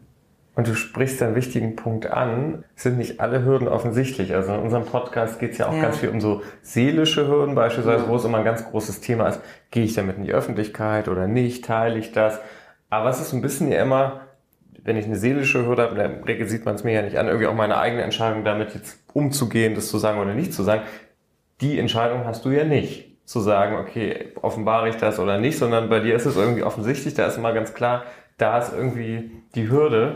Und du sprichst einen wichtigen Punkt an. Es sind nicht alle Hürden offensichtlich. Also in unserem Podcast geht es ja auch ja. ganz viel um so seelische Hürden beispielsweise, ja. wo es immer ein ganz großes Thema ist. Gehe ich damit in die Öffentlichkeit oder nicht? Teile ich das? Aber es ist ein bisschen ja immer, wenn ich eine seelische Hürde habe, in der Regel sieht man es mir ja nicht an, irgendwie auch meine eigene Entscheidung damit jetzt umzugehen, das zu sagen oder nicht zu sagen die Entscheidung hast du ja nicht, zu sagen, okay, offenbare ich das oder nicht, sondern bei dir ist es irgendwie offensichtlich, da ist immer ganz klar, da ist irgendwie die Hürde.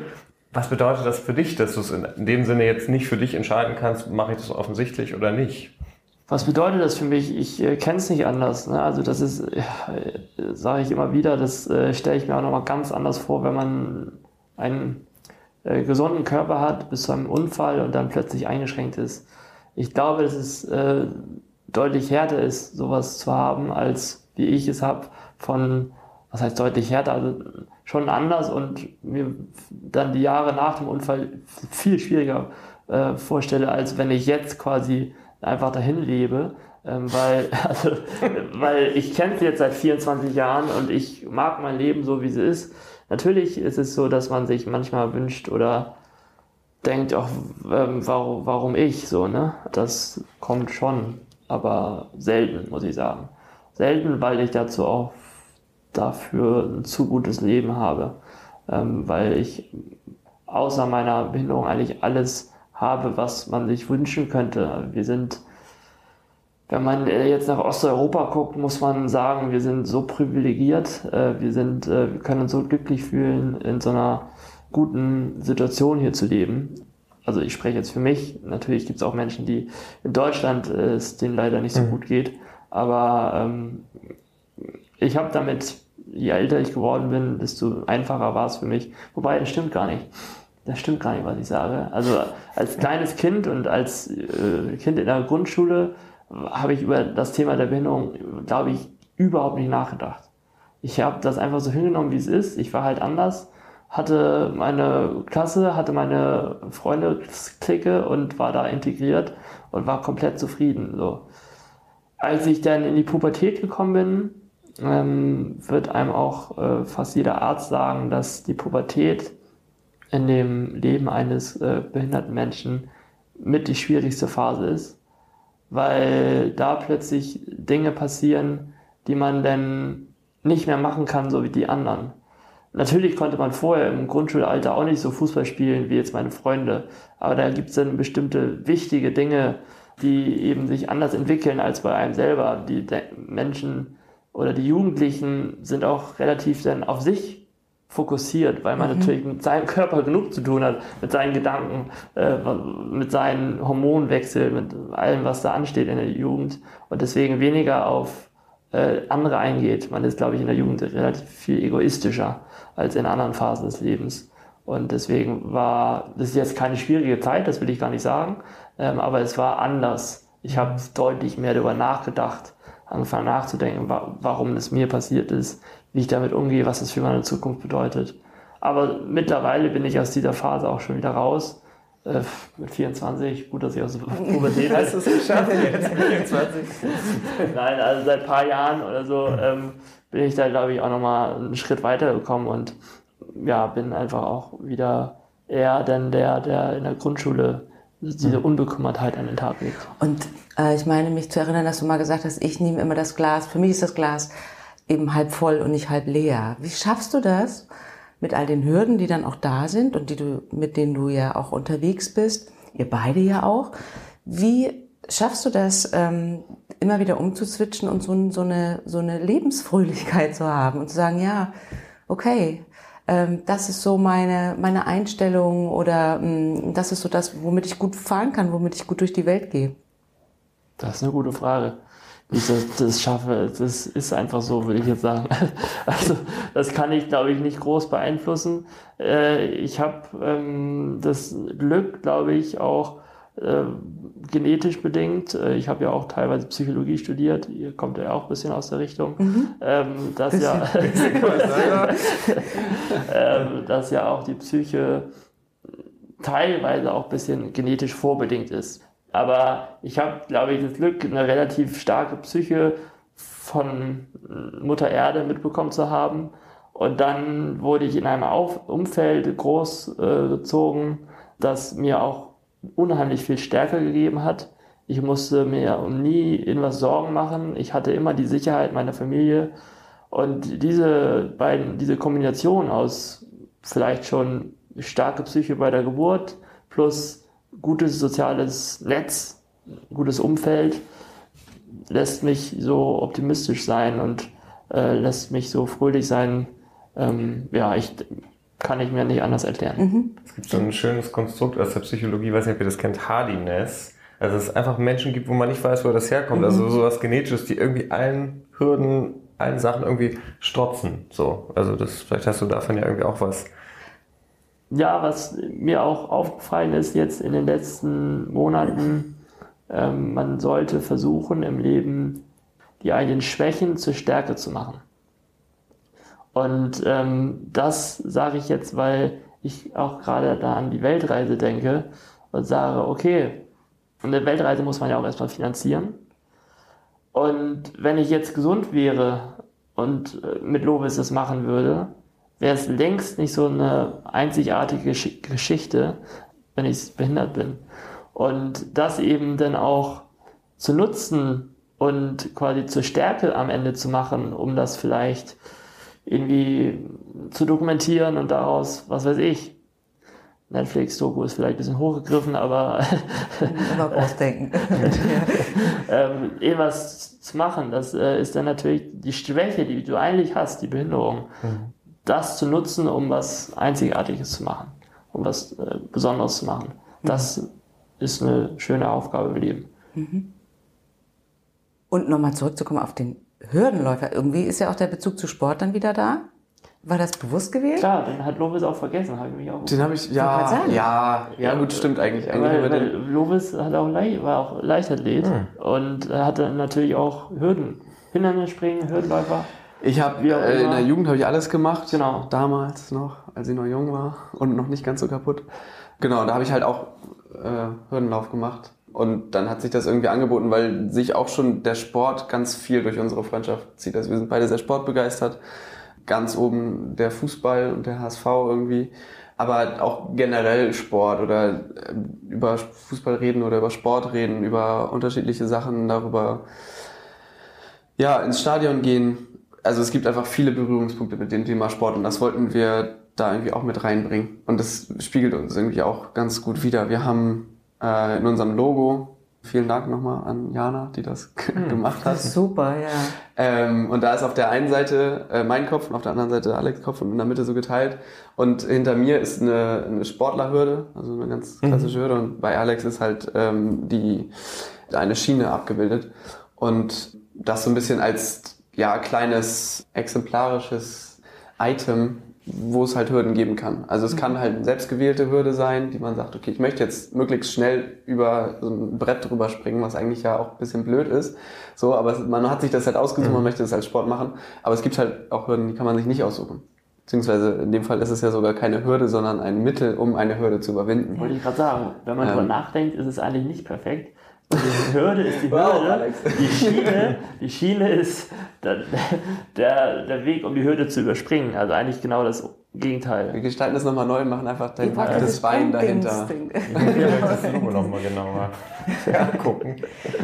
Was bedeutet das für dich, dass du es in dem Sinne jetzt nicht für dich entscheiden kannst, mache ich das offensichtlich oder nicht? Was bedeutet das für mich? Ich äh, kenne es nicht anders. Ne? Also das ist, äh, sage ich immer wieder, das äh, stelle ich mir auch nochmal ganz anders vor, wenn man einen äh, gesunden Körper hat bis zu einem Unfall und dann plötzlich eingeschränkt ist ich glaube, dass es äh, deutlich härter ist, sowas zu haben, als wie ich es habe von, was heißt deutlich härter, also schon anders und mir dann die Jahre nach dem Unfall viel schwieriger äh, vorstelle, als wenn ich jetzt quasi einfach dahin lebe. Ähm, weil, also, weil ich kenne sie jetzt seit 24 Jahren und ich mag mein Leben so, wie es ist. Natürlich ist es so, dass man sich manchmal wünscht oder denkt, auch ähm, warum, warum ich so, ne? Das kommt schon, aber selten, muss ich sagen. Selten, weil ich dazu auch dafür ein zu gutes Leben habe, ähm, weil ich außer meiner Behinderung eigentlich alles habe, was man sich wünschen könnte. Wir sind, wenn man jetzt nach Osteuropa guckt, muss man sagen, wir sind so privilegiert, äh, wir sind, äh, wir können uns so glücklich fühlen, in so einer guten Situation hier zu leben. Also ich spreche jetzt für mich. Natürlich gibt es auch Menschen, die in Deutschland äh, es denen leider nicht so mhm. gut geht. Aber ähm, ich habe damit, je älter ich geworden bin, desto einfacher war es für mich. Wobei, das stimmt gar nicht. Das stimmt gar nicht, was ich sage. Also als kleines Kind und als äh, Kind in der Grundschule habe ich über das Thema der Behinderung, glaube ich, überhaupt nicht nachgedacht. Ich habe das einfach so hingenommen, wie es ist. Ich war halt anders, hatte meine Klasse, hatte meine Freundesklicke und war da integriert und war komplett zufrieden. So. Als ich dann in die Pubertät gekommen bin, ähm, wird einem auch äh, fast jeder Arzt sagen, dass die Pubertät in dem Leben eines äh, behinderten Menschen mit die schwierigste Phase ist, weil da plötzlich Dinge passieren, die man dann nicht mehr machen kann, so wie die anderen. Natürlich konnte man vorher im Grundschulalter auch nicht so Fußball spielen wie jetzt meine Freunde, aber da gibt es dann bestimmte wichtige Dinge, die eben sich anders entwickeln als bei einem selber. Die Menschen oder die Jugendlichen sind auch relativ dann auf sich fokussiert, weil man mhm. natürlich mit seinem Körper genug zu tun hat, mit seinen Gedanken, äh, mit seinen Hormonwechsel, mit allem, was da ansteht in der Jugend und deswegen weniger auf äh, andere eingeht. Man ist, glaube ich, in der Jugend relativ viel egoistischer als in anderen Phasen des Lebens. Und deswegen war das ist jetzt keine schwierige Zeit, das will ich gar nicht sagen, ähm, aber es war anders. Ich habe deutlich mehr darüber nachgedacht, angefangen nachzudenken, warum es mir passiert ist, wie ich damit umgehe, was es für meine Zukunft bedeutet. Aber mittlerweile bin ich aus dieser Phase auch schon wieder raus. Äh, mit 24, gut, dass ich aus der Pubertät Hast du es geschafft jetzt mit 24? Nein, also seit ein paar Jahren oder so ähm, bin ich da, glaube ich, auch nochmal einen Schritt weiter gekommen und ja, bin einfach auch wieder eher denn der, der in der Grundschule diese mhm. Unbekümmertheit an den Tag legt. Und äh, ich meine mich zu erinnern, dass du mal gesagt hast, ich nehme immer das Glas, für mich ist das Glas eben halb voll und nicht halb leer. Wie schaffst du das mit all den Hürden, die dann auch da sind und die du, mit denen du ja auch unterwegs bist, ihr beide ja auch? Wie schaffst du das, ähm, immer wieder umzuswitchen und so, so, eine, so eine Lebensfröhlichkeit zu haben und zu sagen, ja, okay, ähm, das ist so meine, meine Einstellung oder ähm, das ist so das, womit ich gut fahren kann, womit ich gut durch die Welt gehe? Das ist eine gute Frage wie ich das, das schaffe. Das ist einfach so, würde ich jetzt sagen. Also das kann ich, glaube ich, nicht groß beeinflussen. Äh, ich habe ähm, das Glück, glaube ich, auch äh, genetisch bedingt. Äh, ich habe ja auch teilweise Psychologie studiert. Ihr kommt ja auch ein bisschen aus der Richtung. Mhm. Ähm, dass, ja, ähm, dass ja auch die Psyche teilweise auch ein bisschen genetisch vorbedingt ist. Aber ich habe, glaube ich, das Glück, eine relativ starke Psyche von Mutter Erde mitbekommen zu haben. Und dann wurde ich in einem Auf Umfeld großgezogen, äh, das mir auch unheimlich viel Stärke gegeben hat. Ich musste mir um nie irgendwas Sorgen machen. Ich hatte immer die Sicherheit meiner Familie. Und diese beiden, diese Kombination aus vielleicht schon starke Psyche bei der Geburt plus gutes soziales Netz, gutes Umfeld lässt mich so optimistisch sein und äh, lässt mich so fröhlich sein. Ähm, ja, ich kann ich mir nicht anders erklären. Mhm. Es gibt so ein schönes Konstrukt aus der Psychologie, weiß nicht, ob ihr das kennt, Hardiness. Also es einfach Menschen gibt, wo man nicht weiß, wo das herkommt. Also mhm. Also sowas Genetisches, die irgendwie allen Hürden, allen Sachen irgendwie strotzen. So, also das, vielleicht hast du davon ja irgendwie auch was ja, was mir auch aufgefallen ist jetzt in den letzten Monaten, ähm, man sollte versuchen im Leben die eigenen Schwächen zur Stärke zu machen. Und ähm, das sage ich jetzt, weil ich auch gerade da an die Weltreise denke und sage, okay, eine Weltreise muss man ja auch erstmal finanzieren. Und wenn ich jetzt gesund wäre und äh, mit Lobis das machen würde, wäre es längst nicht so eine einzigartige Gesch- Geschichte, wenn ich behindert bin. Und das eben dann auch zu nutzen und quasi zur Stärke am Ende zu machen, um das vielleicht irgendwie zu dokumentieren und daraus, was weiß ich, Netflix-Doku ist vielleicht ein bisschen hochgegriffen, aber Immer groß denken. ähm, irgendwas zu machen, das äh, ist dann natürlich die Schwäche, die du eigentlich hast, die Behinderung, das zu nutzen, um was Einzigartiges zu machen, um was äh, Besonderes zu machen. Das ist eine schöne Aufgabe im Leben. Und nochmal zurückzukommen auf den Hürdenläufer. Irgendwie ist ja auch der Bezug zu Sport dann wieder da. War das bewusst gewählt? Klar, den hat Lovis auch vergessen, habe ich mich auch. Den habe ich, ja, sagen. ja, ja, gut, stimmt eigentlich. eigentlich Weil, weil Lovis hat auch leicht, war auch Leichtathlet und er hatte natürlich auch Hürden. Hindernisspringen, Hürdenläufer. ich habe äh, in der Jugend habe ich alles gemacht. Genau. Damals noch, als ich noch jung war und noch nicht ganz so kaputt. Genau, da habe ich halt auch äh, Hürdenlauf gemacht. Und dann hat sich das irgendwie angeboten, weil sich auch schon der Sport ganz viel durch unsere Freundschaft zieht. Also wir sind beide sehr sportbegeistert. Ganz oben der Fußball und der HSV irgendwie. Aber auch generell Sport oder äh, über Fußball reden oder über Sport reden, über unterschiedliche Sachen, darüber ja, ins Stadion gehen. Also es gibt einfach viele Berührungspunkte mit dem Thema Sport und das wollten wir da irgendwie auch mit reinbringen. Und das spiegelt uns irgendwie auch ganz gut wider. Wir haben äh, in unserem Logo, vielen Dank nochmal an Jana, die das gemacht hat. Das ist super, ja. Ähm, und da ist auf der einen Seite äh, mein Kopf und auf der anderen Seite Alex Kopf und in der Mitte so geteilt. Und hinter mir ist eine, eine Sportlerhürde, also eine ganz klassische Hürde. Und bei Alex ist halt ähm, die eine Schiene abgebildet. Und das so ein bisschen als ja kleines exemplarisches Item, wo es halt Hürden geben kann. Also es kann halt eine selbstgewählte Hürde sein, die man sagt, okay, ich möchte jetzt möglichst schnell über so ein Brett drüber springen, was eigentlich ja auch ein bisschen blöd ist. So, aber man hat sich das halt ausgesucht, man möchte das als Sport machen. Aber es gibt halt auch Hürden, die kann man sich nicht aussuchen. Beziehungsweise in dem Fall ist es ja sogar keine Hürde, sondern ein Mittel, um eine Hürde zu überwinden. Wollte ich gerade sagen, wenn man Ähm. drüber nachdenkt, ist es eigentlich nicht perfekt. Die Hürde ist die Wow, Hürde. Alex. die, Schiene, die Schiene ist der, der, der Weg, um die Hürde zu überspringen. Also eigentlich genau das Wir Gegenteil. gestalten das nochmal neu und machen einfach dein nacktes Bein dahinter. Vielleicht das Logo nochmal genauer angucken.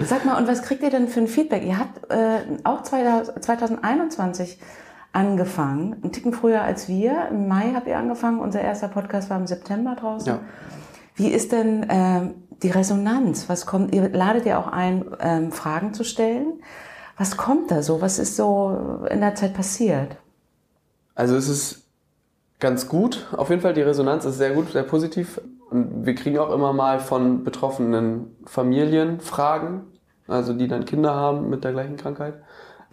Sag mal, und was kriegt ihr denn für ein Feedback? Ihr habt äh, auch 2000 2021 angefangen, einen Ticken früher als wir. Im Mai habt ihr angefangen. Unser erster Podcast war im September draußen. Ja. Wie ist denn ähm, die Resonanz? Was kommt? Ihr ladet ja auch ein, ähm, Fragen zu stellen. Was kommt da so? Was ist so in der Zeit passiert? Also es ist ganz gut. Auf jeden Fall die Resonanz ist sehr gut, sehr positiv. Und wir kriegen auch immer mal von betroffenen Familien Fragen, also die dann Kinder haben mit der gleichen Krankheit.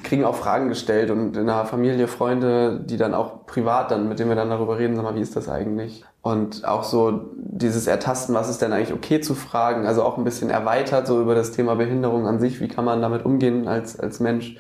Kriegen auch Fragen gestellt und in der Familie Freunde, die dann auch privat dann, mit denen wir dann darüber reden, sag mal, wie ist das eigentlich? Und auch so dieses Ertasten, was ist denn eigentlich okay zu fragen, also auch ein bisschen erweitert so über das Thema Behinderung an sich, wie kann man damit umgehen als, als Mensch?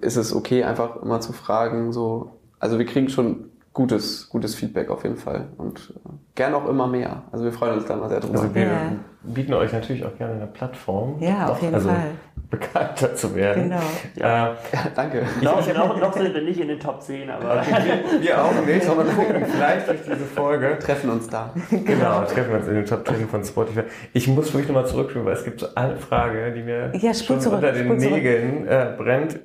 Ist es okay, einfach immer zu fragen, so also wir kriegen schon gutes, gutes Feedback auf jeden Fall und äh, gern auch immer mehr. Also wir freuen uns da mal sehr drüber. Also wir Ja. bieten euch natürlich auch gerne eine Plattform. Ja, auf jeden also Fall. bekannter zu werden. Genau. Ja. Äh, Danke. Noch, noch, noch sind wir nicht in den Top 10, aber wir, wir auch nicht, aber gucken vielleicht durch diese Folge. Treffen uns da. Genau, treffen wir uns in den Top 10 von Spotify. Ich muss wirklich nochmal zurückspielen, weil es gibt so eine Frage, die mir Ja, schon zurück, unter den. Nägeln äh, brennt.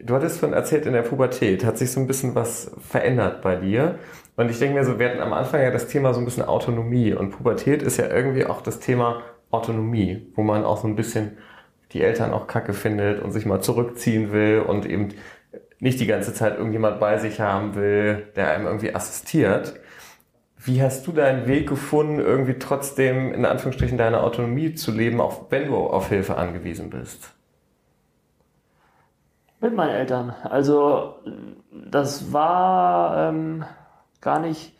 Du hattest von erzählt, in der Pubertät hat sich so ein bisschen was verändert bei dir. Und ich denke mir so, wir hatten am Anfang ja das Thema so ein bisschen Autonomie. Und Pubertät ist ja irgendwie auch das Thema Autonomie, wo man auch so ein bisschen die Eltern auch kacke findet und sich mal zurückziehen will und eben nicht die ganze Zeit irgendjemand bei sich haben will, der einem irgendwie assistiert. Wie hast du deinen Weg gefunden, irgendwie trotzdem in Anführungsstrichen deine Autonomie zu leben, auch wenn du auf Hilfe angewiesen bist? Mit meinen Eltern. Also das war ähm, gar nicht,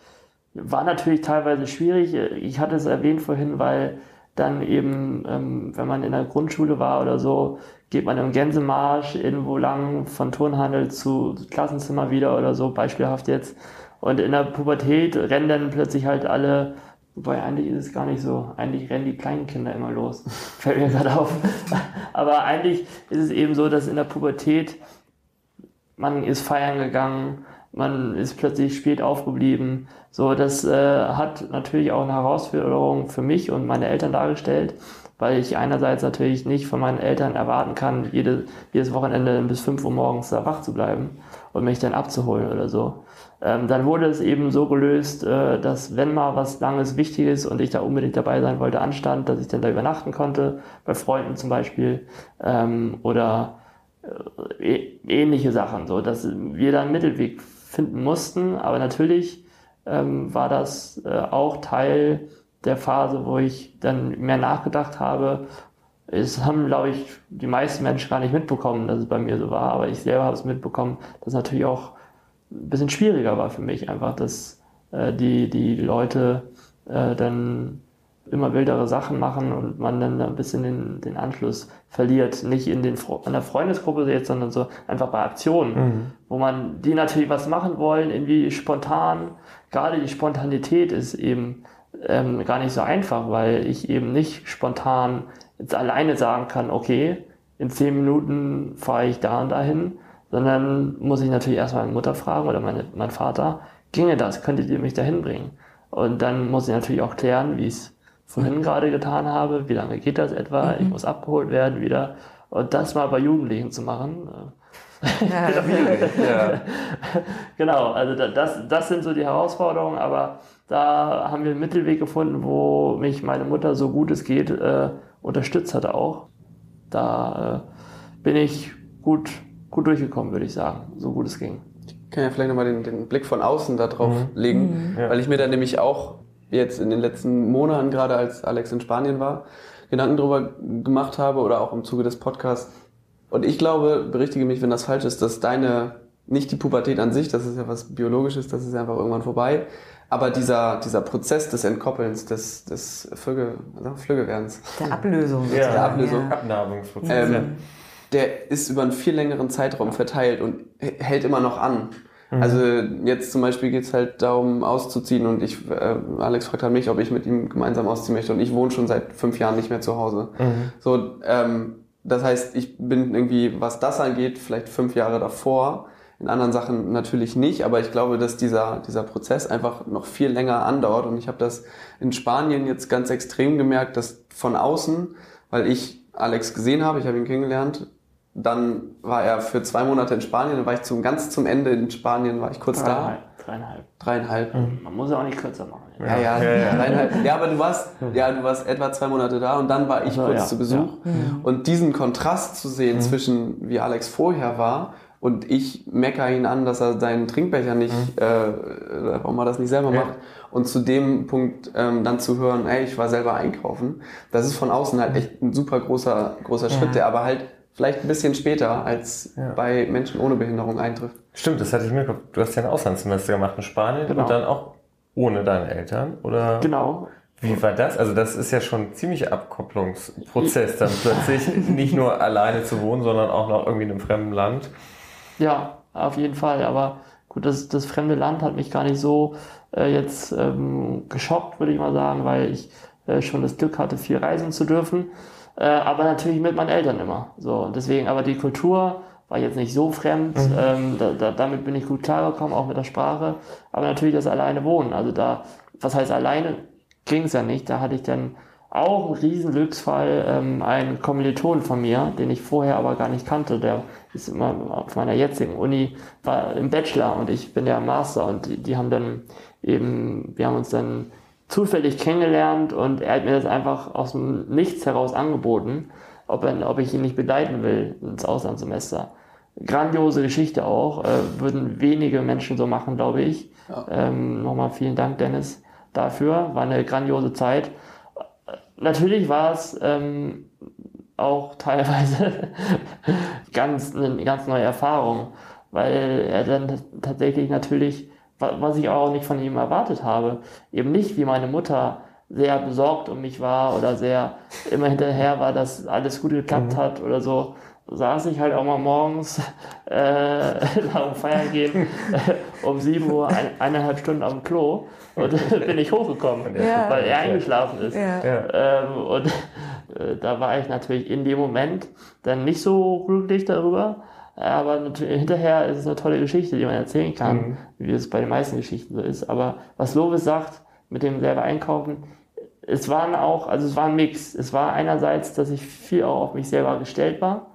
war natürlich teilweise schwierig. Ich hatte es erwähnt vorhin, weil dann eben, ähm, wenn man in der Grundschule war oder so, geht man im Gänsemarsch irgendwo lang von Turnhandel zu Klassenzimmer wieder oder so, beispielhaft jetzt. Und in der Pubertät rennen dann plötzlich halt alle, wobei eigentlich ist es gar nicht so, eigentlich rennen die kleinen Kinder immer los. Fällt mir gerade auf. Aber eigentlich ist es eben so, dass in der Pubertät man ist feiern gegangen, man ist plötzlich spät aufgeblieben. So, das äh, hat natürlich auch eine Herausforderung für mich und meine Eltern dargestellt, weil ich einerseits natürlich nicht von meinen Eltern erwarten kann, jede, jedes Wochenende bis 5 Uhr morgens da wach zu bleiben und mich dann abzuholen oder so. Ähm, dann wurde es eben so gelöst, äh, dass wenn mal was Langes, Wichtiges und ich da unbedingt dabei sein wollte, anstand, dass ich dann da übernachten konnte, bei Freunden zum Beispiel, ähm, oder äh, ähnliche Sachen, so dass wir da einen Mittelweg finden mussten. Aber natürlich ähm, war das äh, auch Teil der Phase, wo ich dann mehr nachgedacht habe. Es haben, glaube ich, die meisten Menschen gar nicht mitbekommen, dass es bei mir so war, aber ich selber habe es mitbekommen, dass natürlich auch ein bisschen schwieriger war für mich, einfach, dass äh, die, die Leute äh, dann immer wildere Sachen machen und man dann ein bisschen den, den Anschluss verliert. Nicht in, den, in der Freundesgruppe jetzt, sondern so einfach bei Aktionen, mhm. wo man die natürlich was machen wollen, irgendwie spontan. Gerade die Spontanität ist eben ähm, gar nicht so einfach, weil ich eben nicht spontan jetzt alleine sagen kann, okay, in zehn Minuten fahre ich da und dahin, sondern muss ich natürlich erstmal meine Mutter fragen oder meine, mein Vater, ginge das, könntet ihr mich dahin bringen? Und dann muss ich natürlich auch klären, wie es vorhin gerade getan habe, wie lange geht das etwa, mhm. ich muss abgeholt werden wieder. Und das mal bei Jugendlichen zu machen. Ja, ja. genau, also das, das sind so die Herausforderungen, aber da haben wir einen Mittelweg gefunden, wo mich meine Mutter so gut es geht äh, unterstützt hat auch. Da äh, bin ich gut gut durchgekommen, würde ich sagen, so gut es ging. Ich kann ja vielleicht nochmal den, den Blick von außen da drauf mhm. legen, mhm. weil ich mir da nämlich auch jetzt in den letzten Monaten, gerade als Alex in Spanien war, Gedanken darüber gemacht habe oder auch im Zuge des Podcasts. Und ich glaube, berichtige mich, wenn das falsch ist, dass deine, nicht die Pubertät an sich, das ist ja was Biologisches, das ist ja einfach irgendwann vorbei, aber dieser, dieser Prozess des Entkoppelns, des, des Flügge, Flüggewerdens. Der Ablösung. Ja, der Ablösung. Ja. Abnabelungsprozess. Ähm, der ist über einen viel längeren Zeitraum verteilt und hält immer noch an. Mhm. Also jetzt zum Beispiel geht's halt darum, auszuziehen und ich, äh, Alex fragt halt mich, ob ich mit ihm gemeinsam ausziehen möchte und ich wohne schon seit fünf Jahren nicht mehr zu Hause. Mhm. So, ähm, das heißt, ich bin irgendwie, was das angeht, vielleicht fünf Jahre davor. In anderen Sachen natürlich nicht, aber ich glaube, dass dieser, dieser Prozess einfach noch viel länger andauert und ich habe das in Spanien jetzt ganz extrem gemerkt, dass von außen, weil ich Alex gesehen habe, ich habe ihn kennengelernt, dann war er für zwei Monate in Spanien, dann war ich zum, ganz zum Ende in Spanien, war ich kurz dreieinhalb, da. Dreieinhalb. Dreieinhalb. Mhm. Man muss ja auch nicht kürzer machen. Ja, ja, ja, ja. dreieinhalb. Ja, aber du warst, ja, du warst etwa zwei Monate da und dann war ich also, kurz ja, zu Besuch. Ja. Mhm. Und diesen Kontrast zu sehen mhm. zwischen, wie Alex vorher war und ich mecker ihn an, dass er seinen Trinkbecher nicht, mhm. äh, warum er das nicht selber macht. Und zu dem Punkt ähm, dann zu hören, ey, ich war selber einkaufen, das ist von außen halt echt ein super großer, großer Schritt, der aber halt vielleicht ein bisschen später als ja. bei Menschen ohne Behinderung eintrifft. Stimmt, das hatte ich mir gedacht. Du hast ja ein Auslandssemester gemacht in Spanien genau. und dann auch ohne deine Eltern, oder? Genau. Wie war das? Also das ist ja schon ein ziemlicher Abkopplungsprozess, dann plötzlich nicht nur alleine zu wohnen, sondern auch noch irgendwie in einem fremden Land. Ja, auf jeden Fall. Aber gut, das, das fremde Land hat mich gar nicht so äh, jetzt ähm, geschockt, würde ich mal sagen, weil ich äh, schon das Glück hatte, viel reisen zu dürfen. Äh, aber natürlich mit meinen Eltern immer. So, deswegen, aber die Kultur war jetzt nicht so fremd. Mhm. Ähm, da, da, damit bin ich gut klargekommen, auch mit der Sprache. Aber natürlich das alleine wohnen. Also da, was heißt alleine, ging es ja nicht. Da hatte ich dann auch einen riesen Glücksfall, ähm, einen Kommiliton von mir, den ich vorher aber gar nicht kannte. Der ist immer auf meiner jetzigen Uni, war im Bachelor und ich bin der Master und die, die haben dann eben, wir haben uns dann zufällig kennengelernt und er hat mir das einfach aus dem Nichts heraus angeboten, ob, er, ob ich ihn nicht begleiten will ins Auslandssemester. Grandiose Geschichte auch, äh, würden wenige Menschen so machen, glaube ich. Ja. Ähm, nochmal vielen Dank, Dennis, dafür. War eine grandiose Zeit. Natürlich war es ähm, auch teilweise ganz, eine ganz neue Erfahrung, weil er dann tatsächlich natürlich was ich auch nicht von ihm erwartet habe. Eben nicht wie meine Mutter sehr besorgt um mich war oder sehr immer hinterher war, dass alles gut geklappt mhm. hat oder so. Saß ich halt auch mal morgens äh, nach dem Feiern gehen äh, um 7 Uhr ein, eineinhalb Stunden dem Klo und bin ich hochgekommen, ja. weil er eingeschlafen ist. Ja. Ähm, und äh, da war ich natürlich in dem Moment dann nicht so glücklich darüber, Aber natürlich, hinterher ist es eine tolle Geschichte, die man erzählen kann, Mhm. wie es bei den meisten Geschichten so ist. Aber was Lovis sagt, mit dem selber einkaufen, es waren auch, also es war ein Mix. Es war einerseits, dass ich viel auch auf mich selber gestellt war,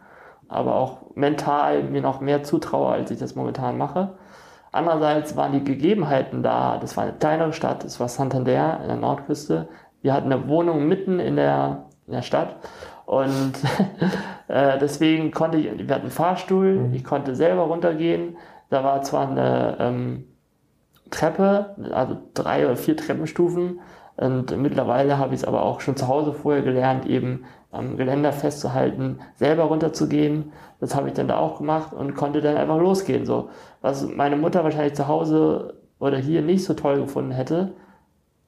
aber auch mental mir noch mehr zutraue, als ich das momentan mache. Andererseits waren die Gegebenheiten da. Das war eine kleinere Stadt, es war Santander in der Nordküste. Wir hatten eine Wohnung mitten in der, in der Stadt und äh, deswegen konnte ich, wir hatten einen Fahrstuhl, ich konnte selber runtergehen. Da war zwar eine ähm, Treppe, also drei oder vier Treppenstufen. Und mittlerweile habe ich es aber auch schon zu Hause vorher gelernt, eben am Geländer festzuhalten, selber runterzugehen. Das habe ich dann da auch gemacht und konnte dann einfach losgehen. So, was meine Mutter wahrscheinlich zu Hause oder hier nicht so toll gefunden hätte.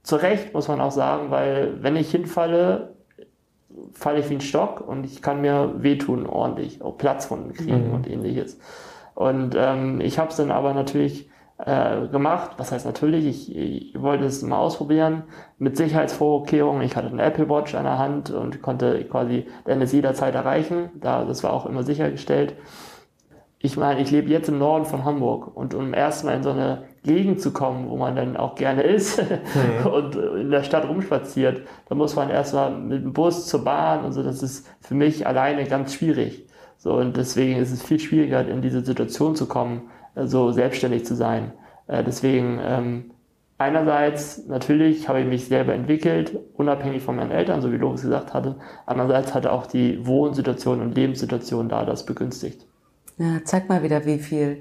Zu Recht muss man auch sagen, weil wenn ich hinfalle, falle ich wie ein Stock und ich kann mir wehtun ordentlich, auch Platzwunden kriegen und ähnliches. Und ähm, ich habe es dann aber natürlich äh, gemacht. Was heißt natürlich? Ich, ich wollte es mal ausprobieren mit Sicherheitsvorkehrungen. Ich hatte eine Apple Watch an der Hand und konnte quasi Dennis jederzeit erreichen. Da, das war auch immer sichergestellt. Ich meine, ich lebe jetzt im Norden von Hamburg und um erstmal in so eine Gegend zu kommen, wo man dann auch gerne ist und in der Stadt rumspaziert, da muss man erstmal mit dem Bus zur Bahn und so. Das ist für mich alleine ganz schwierig. So, und deswegen ist es viel schwieriger, in diese Situation zu kommen, äh, so selbstständig zu sein. Äh, deswegen, ähm, einerseits natürlich habe ich mich selber entwickelt, unabhängig von meinen Eltern, so wie Loris gesagt hatte. Andererseits hatte auch die Wohnsituation und Lebenssituation da das begünstigt. Ja, zeig mal wieder, wie viel,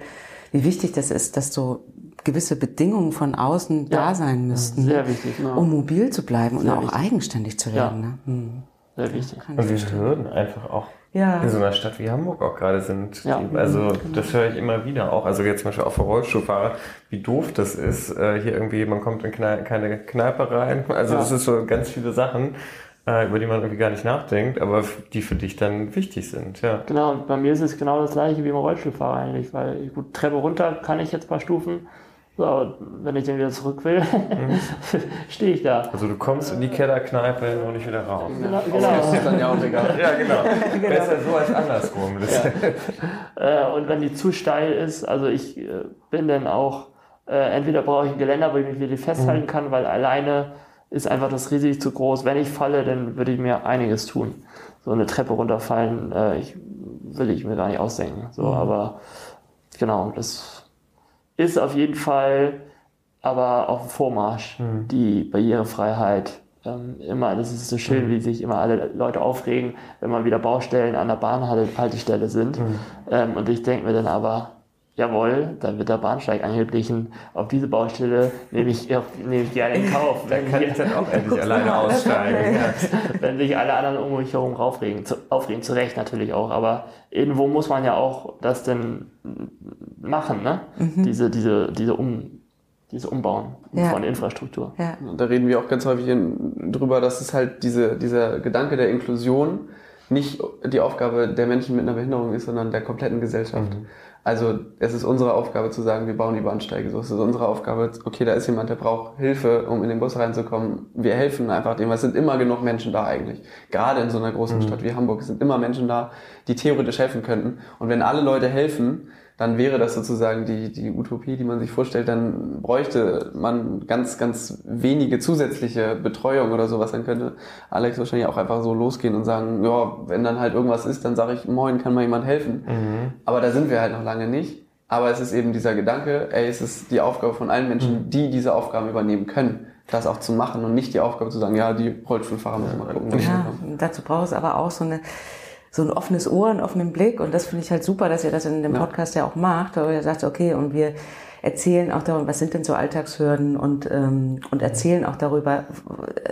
wie wichtig das ist, dass so gewisse Bedingungen von außen Ja. da sein müssten, Sehr wichtig. um mobil zu bleiben und Sehr auch wichtig. eigenständig zu Ja. werden. Ne? Hm. Sehr wichtig. Kann Und verstehen. Hürden einfach auch Ja. in so einer Stadt wie Hamburg auch gerade sind. Ja. Die, also das höre ich immer wieder auch. Also jetzt zum Beispiel auch für Rollstuhlfahrer, wie doof das ist. Äh, hier irgendwie, man kommt in keine Kneipe rein. Also Ja. das ist so ganz viele Sachen, äh, über die man irgendwie gar nicht nachdenkt, aber die für dich dann wichtig sind. Ja. Genau, und bei mir ist es genau das gleiche wie beim Rollstuhlfahrer eigentlich, weil gut, Treppe runter kann ich jetzt ein paar Stufen. So, wenn ich dann wieder zurück will, stehe ich da. Also du kommst in die Kellerkneipe nur nicht wieder raus. Genau, Das genau. ist dann ja auch egal. Ja, genau. Besser so als andersrum. Das Äh, und wenn die zu steil ist, also ich äh, bin dann auch, äh, entweder brauche ich ein Geländer, wo ich mich wirklich festhalten kann, weil alleine ist einfach das Risiko zu groß. Wenn ich falle, dann würde ich mir einiges tun. So eine Treppe runterfallen, äh, ich, will ich mir gar nicht ausdenken. So, aber genau, das ist auf jeden Fall aber auf dem Vormarsch, die Barrierefreiheit. Ähm, immer, das ist so schön, wie sich immer alle Leute aufregen, wenn mal wieder Baustellen an der Bahnhaltestelle sind. Ähm, und ich denke mir dann aber, jawohl, da wird der Bahnsteig angeglichen. Auf diese Baustelle nehme ich, nehme ich gerne in Kauf. Wenn, kann ich dann auch endlich alleine aussteigen. Wenn sich alle anderen um mich herum aufregen, zu, aufregen, zu Recht natürlich auch, aber irgendwo muss man ja auch das denn machen, ne? Diese, diese, diese um, diese Umbauen Ja. von Infrastruktur. Ja. Und Da reden wir auch ganz häufig in, drüber, dass es halt diese, dieser Gedanke der Inklusion nicht die Aufgabe der Menschen mit einer Behinderung ist, sondern der kompletten Gesellschaft. Also es ist unsere Aufgabe zu sagen, wir bauen die Bahnsteige so. Es ist unsere Aufgabe, okay, da ist jemand, der braucht Hilfe, um in den Bus reinzukommen. Wir helfen einfach dem, weil es sind immer genug Menschen da eigentlich. Gerade in so einer großen Stadt wie Hamburg sind immer Menschen da, die theoretisch helfen könnten. Und wenn alle Leute helfen, dann wäre das sozusagen die, die Utopie, die man sich vorstellt, dann bräuchte man ganz, ganz wenige zusätzliche Betreuung oder sowas. Dann könnte Alex wahrscheinlich auch einfach so losgehen und sagen, ja, wenn dann halt irgendwas ist, dann sage ich, moin, kann mal jemand helfen. Aber da sind wir halt noch lange nicht. Aber es ist eben dieser Gedanke, ey, es ist die Aufgabe von allen Menschen, die diese Aufgaben übernehmen können, das auch zu machen und nicht die Aufgabe zu sagen, ja, die Rollstuhlfahrer müssen mal gucken. Ja, dazu braucht es aber auch so eine so ein offenes Ohr, einen offenen Blick und das finde ich halt super, dass ihr das in dem Ja. Podcast ja auch macht, weil ihr sagt, okay, und wir erzählen auch darüber, was sind denn so Alltagshürden und ähm, und erzählen auch darüber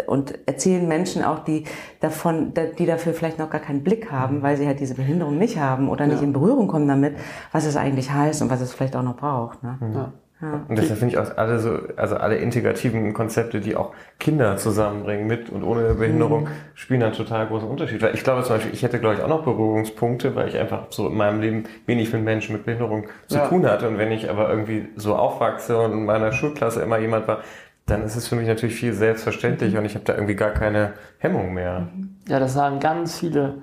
und erzählen Menschen auch, die davon, die dafür vielleicht noch gar keinen Blick haben, weil sie halt diese Behinderung nicht haben oder nicht in Berührung kommen damit, was es eigentlich heißt und was es vielleicht auch noch braucht. Ne? Ja. Und deshalb finde ich auch alle so, also alle integrativen Konzepte, die auch Kinder zusammenbringen mit und ohne Behinderung, spielen einen total großen Unterschied. Weil ich glaube zum Beispiel, ich hätte glaube ich auch noch Berührungspunkte, weil ich einfach so in meinem Leben wenig mit Menschen mit Behinderung zu Ja. tun hatte. Und wenn ich aber irgendwie so aufwachse und in meiner Schulklasse immer jemand war, dann ist es für mich natürlich viel selbstverständlich und ich habe da irgendwie gar keine Hemmung mehr. Ja, das sagen ganz viele,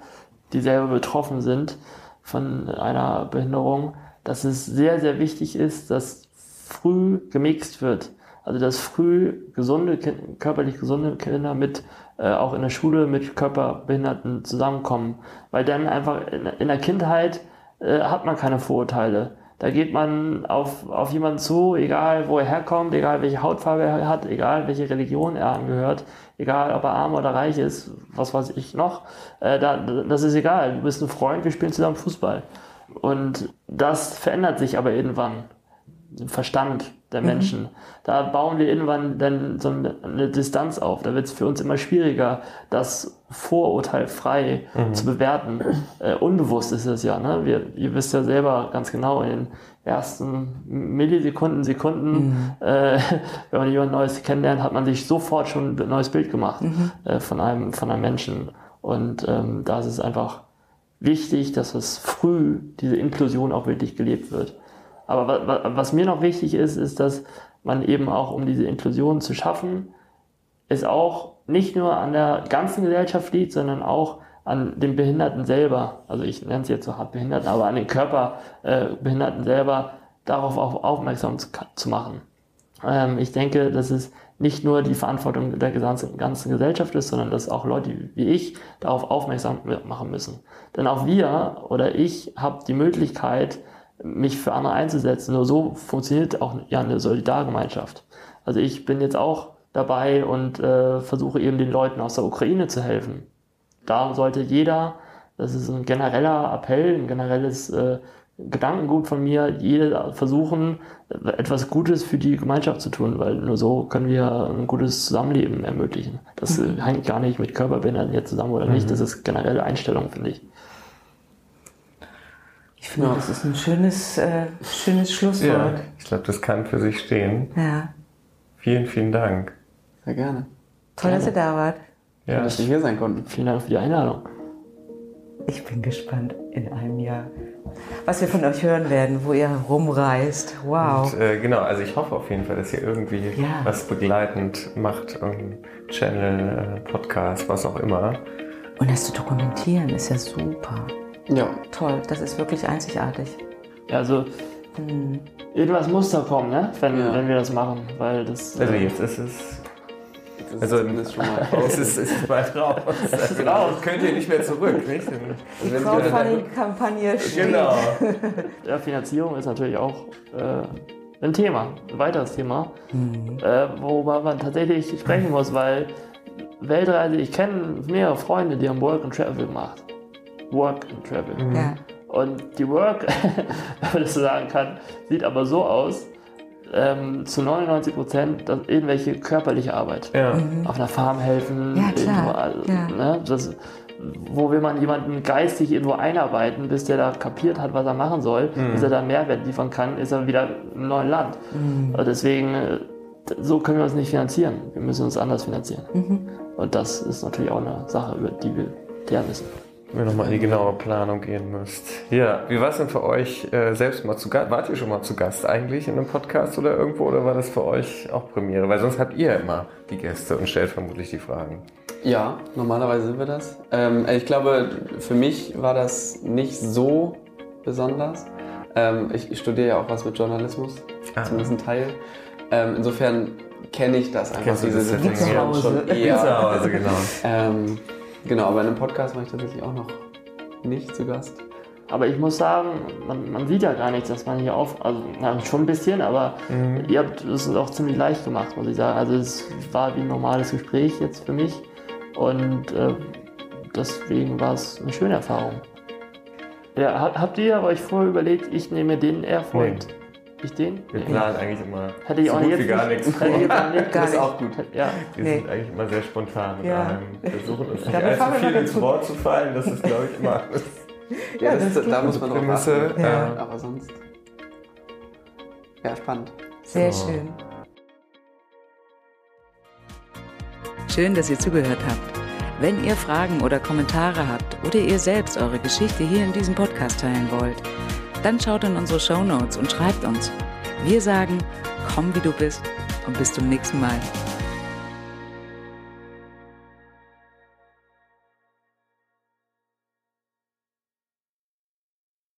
die selber betroffen sind. von einer Behinderung, dass es sehr, sehr wichtig ist, dass früh gemixt wird. Also dass früh gesunde, körperlich gesunde Kinder mit äh, auch in der Schule mit Körperbehinderten zusammenkommen. Weil dann einfach in, in der Kindheit äh, hat man keine Vorurteile. Da geht man auf, auf jemanden zu, egal wo er herkommt, egal welche Hautfarbe er hat, egal welche Religion er angehört, egal ob er arm oder reich ist, was weiß ich noch. Äh, da, das ist egal. Du bist ein Freund, wir spielen zusammen Fußball. Und das verändert sich aber irgendwann. Verstand der mhm. Menschen. Mhm. Da bauen wir irgendwann dann so eine Distanz auf. Da wird es für uns immer schwieriger, das vorurteilfrei mhm. zu bewerten. Äh, unbewusst ist es ja. Ne? Wir, ihr wisst ja selber ganz genau, in den ersten Millisekunden, Sekunden, mhm. äh, wenn man jemand Neues kennenlernt, hat man sich sofort schon ein neues Bild gemacht mhm. äh, von, einem, von einem Menschen. Und ähm, da ist es einfach wichtig, dass es früh diese Inklusion auch wirklich gelebt wird. Aber was mir noch wichtig ist, ist, dass man eben auch, um diese Inklusion zu schaffen, es auch nicht nur an der ganzen Gesellschaft liegt, sondern auch an den Behinderten selber, also ich nenne es jetzt so hart Behinderten, aber an den Körperbehinderten äh, selber, darauf auch aufmerksam zu, zu machen. Ähm, ich denke, dass es nicht nur die Verantwortung der gesamten, ganzen Gesellschaft ist, sondern dass auch Leute wie ich darauf aufmerksam machen müssen. Denn auch wir oder ich habe die Möglichkeit, mich für andere einzusetzen. Nur so funktioniert auch ja eine Solidargemeinschaft. Also ich bin jetzt auch dabei und äh, versuche eben den Leuten aus der Ukraine zu helfen. Da sollte jeder, das ist ein genereller Appell, ein generelles äh, Gedankengut von mir, jeder versuchen, etwas Gutes für die Gemeinschaft zu tun, weil nur so können wir ein gutes Zusammenleben ermöglichen. Das mhm. hängt gar nicht mit Körperbindern jetzt zusammen oder nicht, mhm. das ist generelle Einstellung, finde ich. Ich finde, ja. das ist ein schönes, äh, schönes Schlusswort. Ja, ich glaube, das kann für sich stehen. Ja. Vielen, vielen Dank. Sehr gerne. Toll, gerne. dass ihr da wart. Ja. Schön, dass wir hier sein konnten. Vielen Dank für die Einladung. Ich bin gespannt in einem Jahr, was wir von euch hören werden, wo ihr rumreist. Wow. Und, äh, genau, also ich hoffe auf jeden Fall, dass ihr irgendwie ja. was begleitend macht, irgendein Channel, äh, Podcast, was auch immer. Und das zu dokumentieren ist ja super. Ja. Toll, das ist wirklich einzigartig. Ja, also hm. irgendwas muss da kommen, ne? wenn, ja. wenn wir das machen. Weil das, also äh, jetzt ist es. Also ist schon mal es ist, es ist bald raus. Es ist raus. Könnt ihr nicht mehr zurück, nicht? Die Crowdfunding-Kampagne steht. Genau. Ja, Finanzierung ist natürlich auch äh, ein Thema, ein weiteres Thema, mhm. äh, worüber man tatsächlich sprechen muss, weil Weltreise, ich kenne mehrere Freunde, die haben Work and Travel gemacht. Work and Travel. Mhm. Ja. Und die Work, wenn man das so sagen kann, sieht aber so aus, ähm, zu 99 Prozent irgendwelche körperliche Arbeit. Ja. Mhm. Auf einer Farm helfen. Ja, klar. Also, ja. Ne, das, wo will man jemanden geistig irgendwo einarbeiten, bis der da kapiert hat, was er machen soll, mhm. bis er da Mehrwert liefern kann, ist er wieder im neuen Land. Mhm. Also deswegen, äh, so können wir uns nicht finanzieren. Wir müssen uns anders finanzieren. Mhm. Und das ist natürlich auch eine Sache, über die wir lernen müssen wir nochmal in die genaue Planung gehen müsst. Ja, wie war es denn für euch äh, selbst mal zu Gast? Wart ihr schon mal zu Gast eigentlich in einem Podcast oder irgendwo oder war das für euch auch Premiere? Weil sonst habt ihr immer die Gäste und stellt vermutlich die Fragen. Ja, normalerweise sind wir das. Ähm, ich glaube, für mich war das nicht so besonders. Ähm, ich, ich, studiere ja auch was mit Journalismus, ah. zumindest ein Teil. Ähm, insofern kenne ich das einfach, Kennst diese Situation schon eher. Zu Hause, genau. Genau, aber in einem Podcast war ich tatsächlich auch noch nicht zu Gast. Aber ich muss sagen, man, man sieht ja gar nichts, dass man hier auf, also na, schon ein bisschen, aber mhm. ihr habt es auch ziemlich leicht gemacht, muss ich sagen. Also es war wie ein normales Gespräch jetzt für mich und äh, deswegen war es eine schöne Erfahrung. Ja, habt ihr euch vorher überlegt, ich nehme den er folgt? Nee. Ich den? Wir planen eigentlich immer hätte ich so auch gut wie gar nichts vor. Hätte ich gar nicht, gar das ist auch gut. Ja. Wir nee. sind eigentlich immer sehr spontan mit ja. allem. Wir versuchen uns nicht allzu viel ins Wort zu fallen. Das ist, glaube ich, immer alles. Ja, das, das da muss man drauf achten. Ja. Aber sonst... Ja, spannend. Sehr so. schön. Schön, dass ihr zugehört habt. Wenn ihr Fragen oder Kommentare habt oder ihr selbst eure Geschichte hier in diesem Podcast teilen wollt, dann schaut in unsere Show Notes und schreibt uns. Wir sagen, komm wie du bist und bis zum nächsten Mal.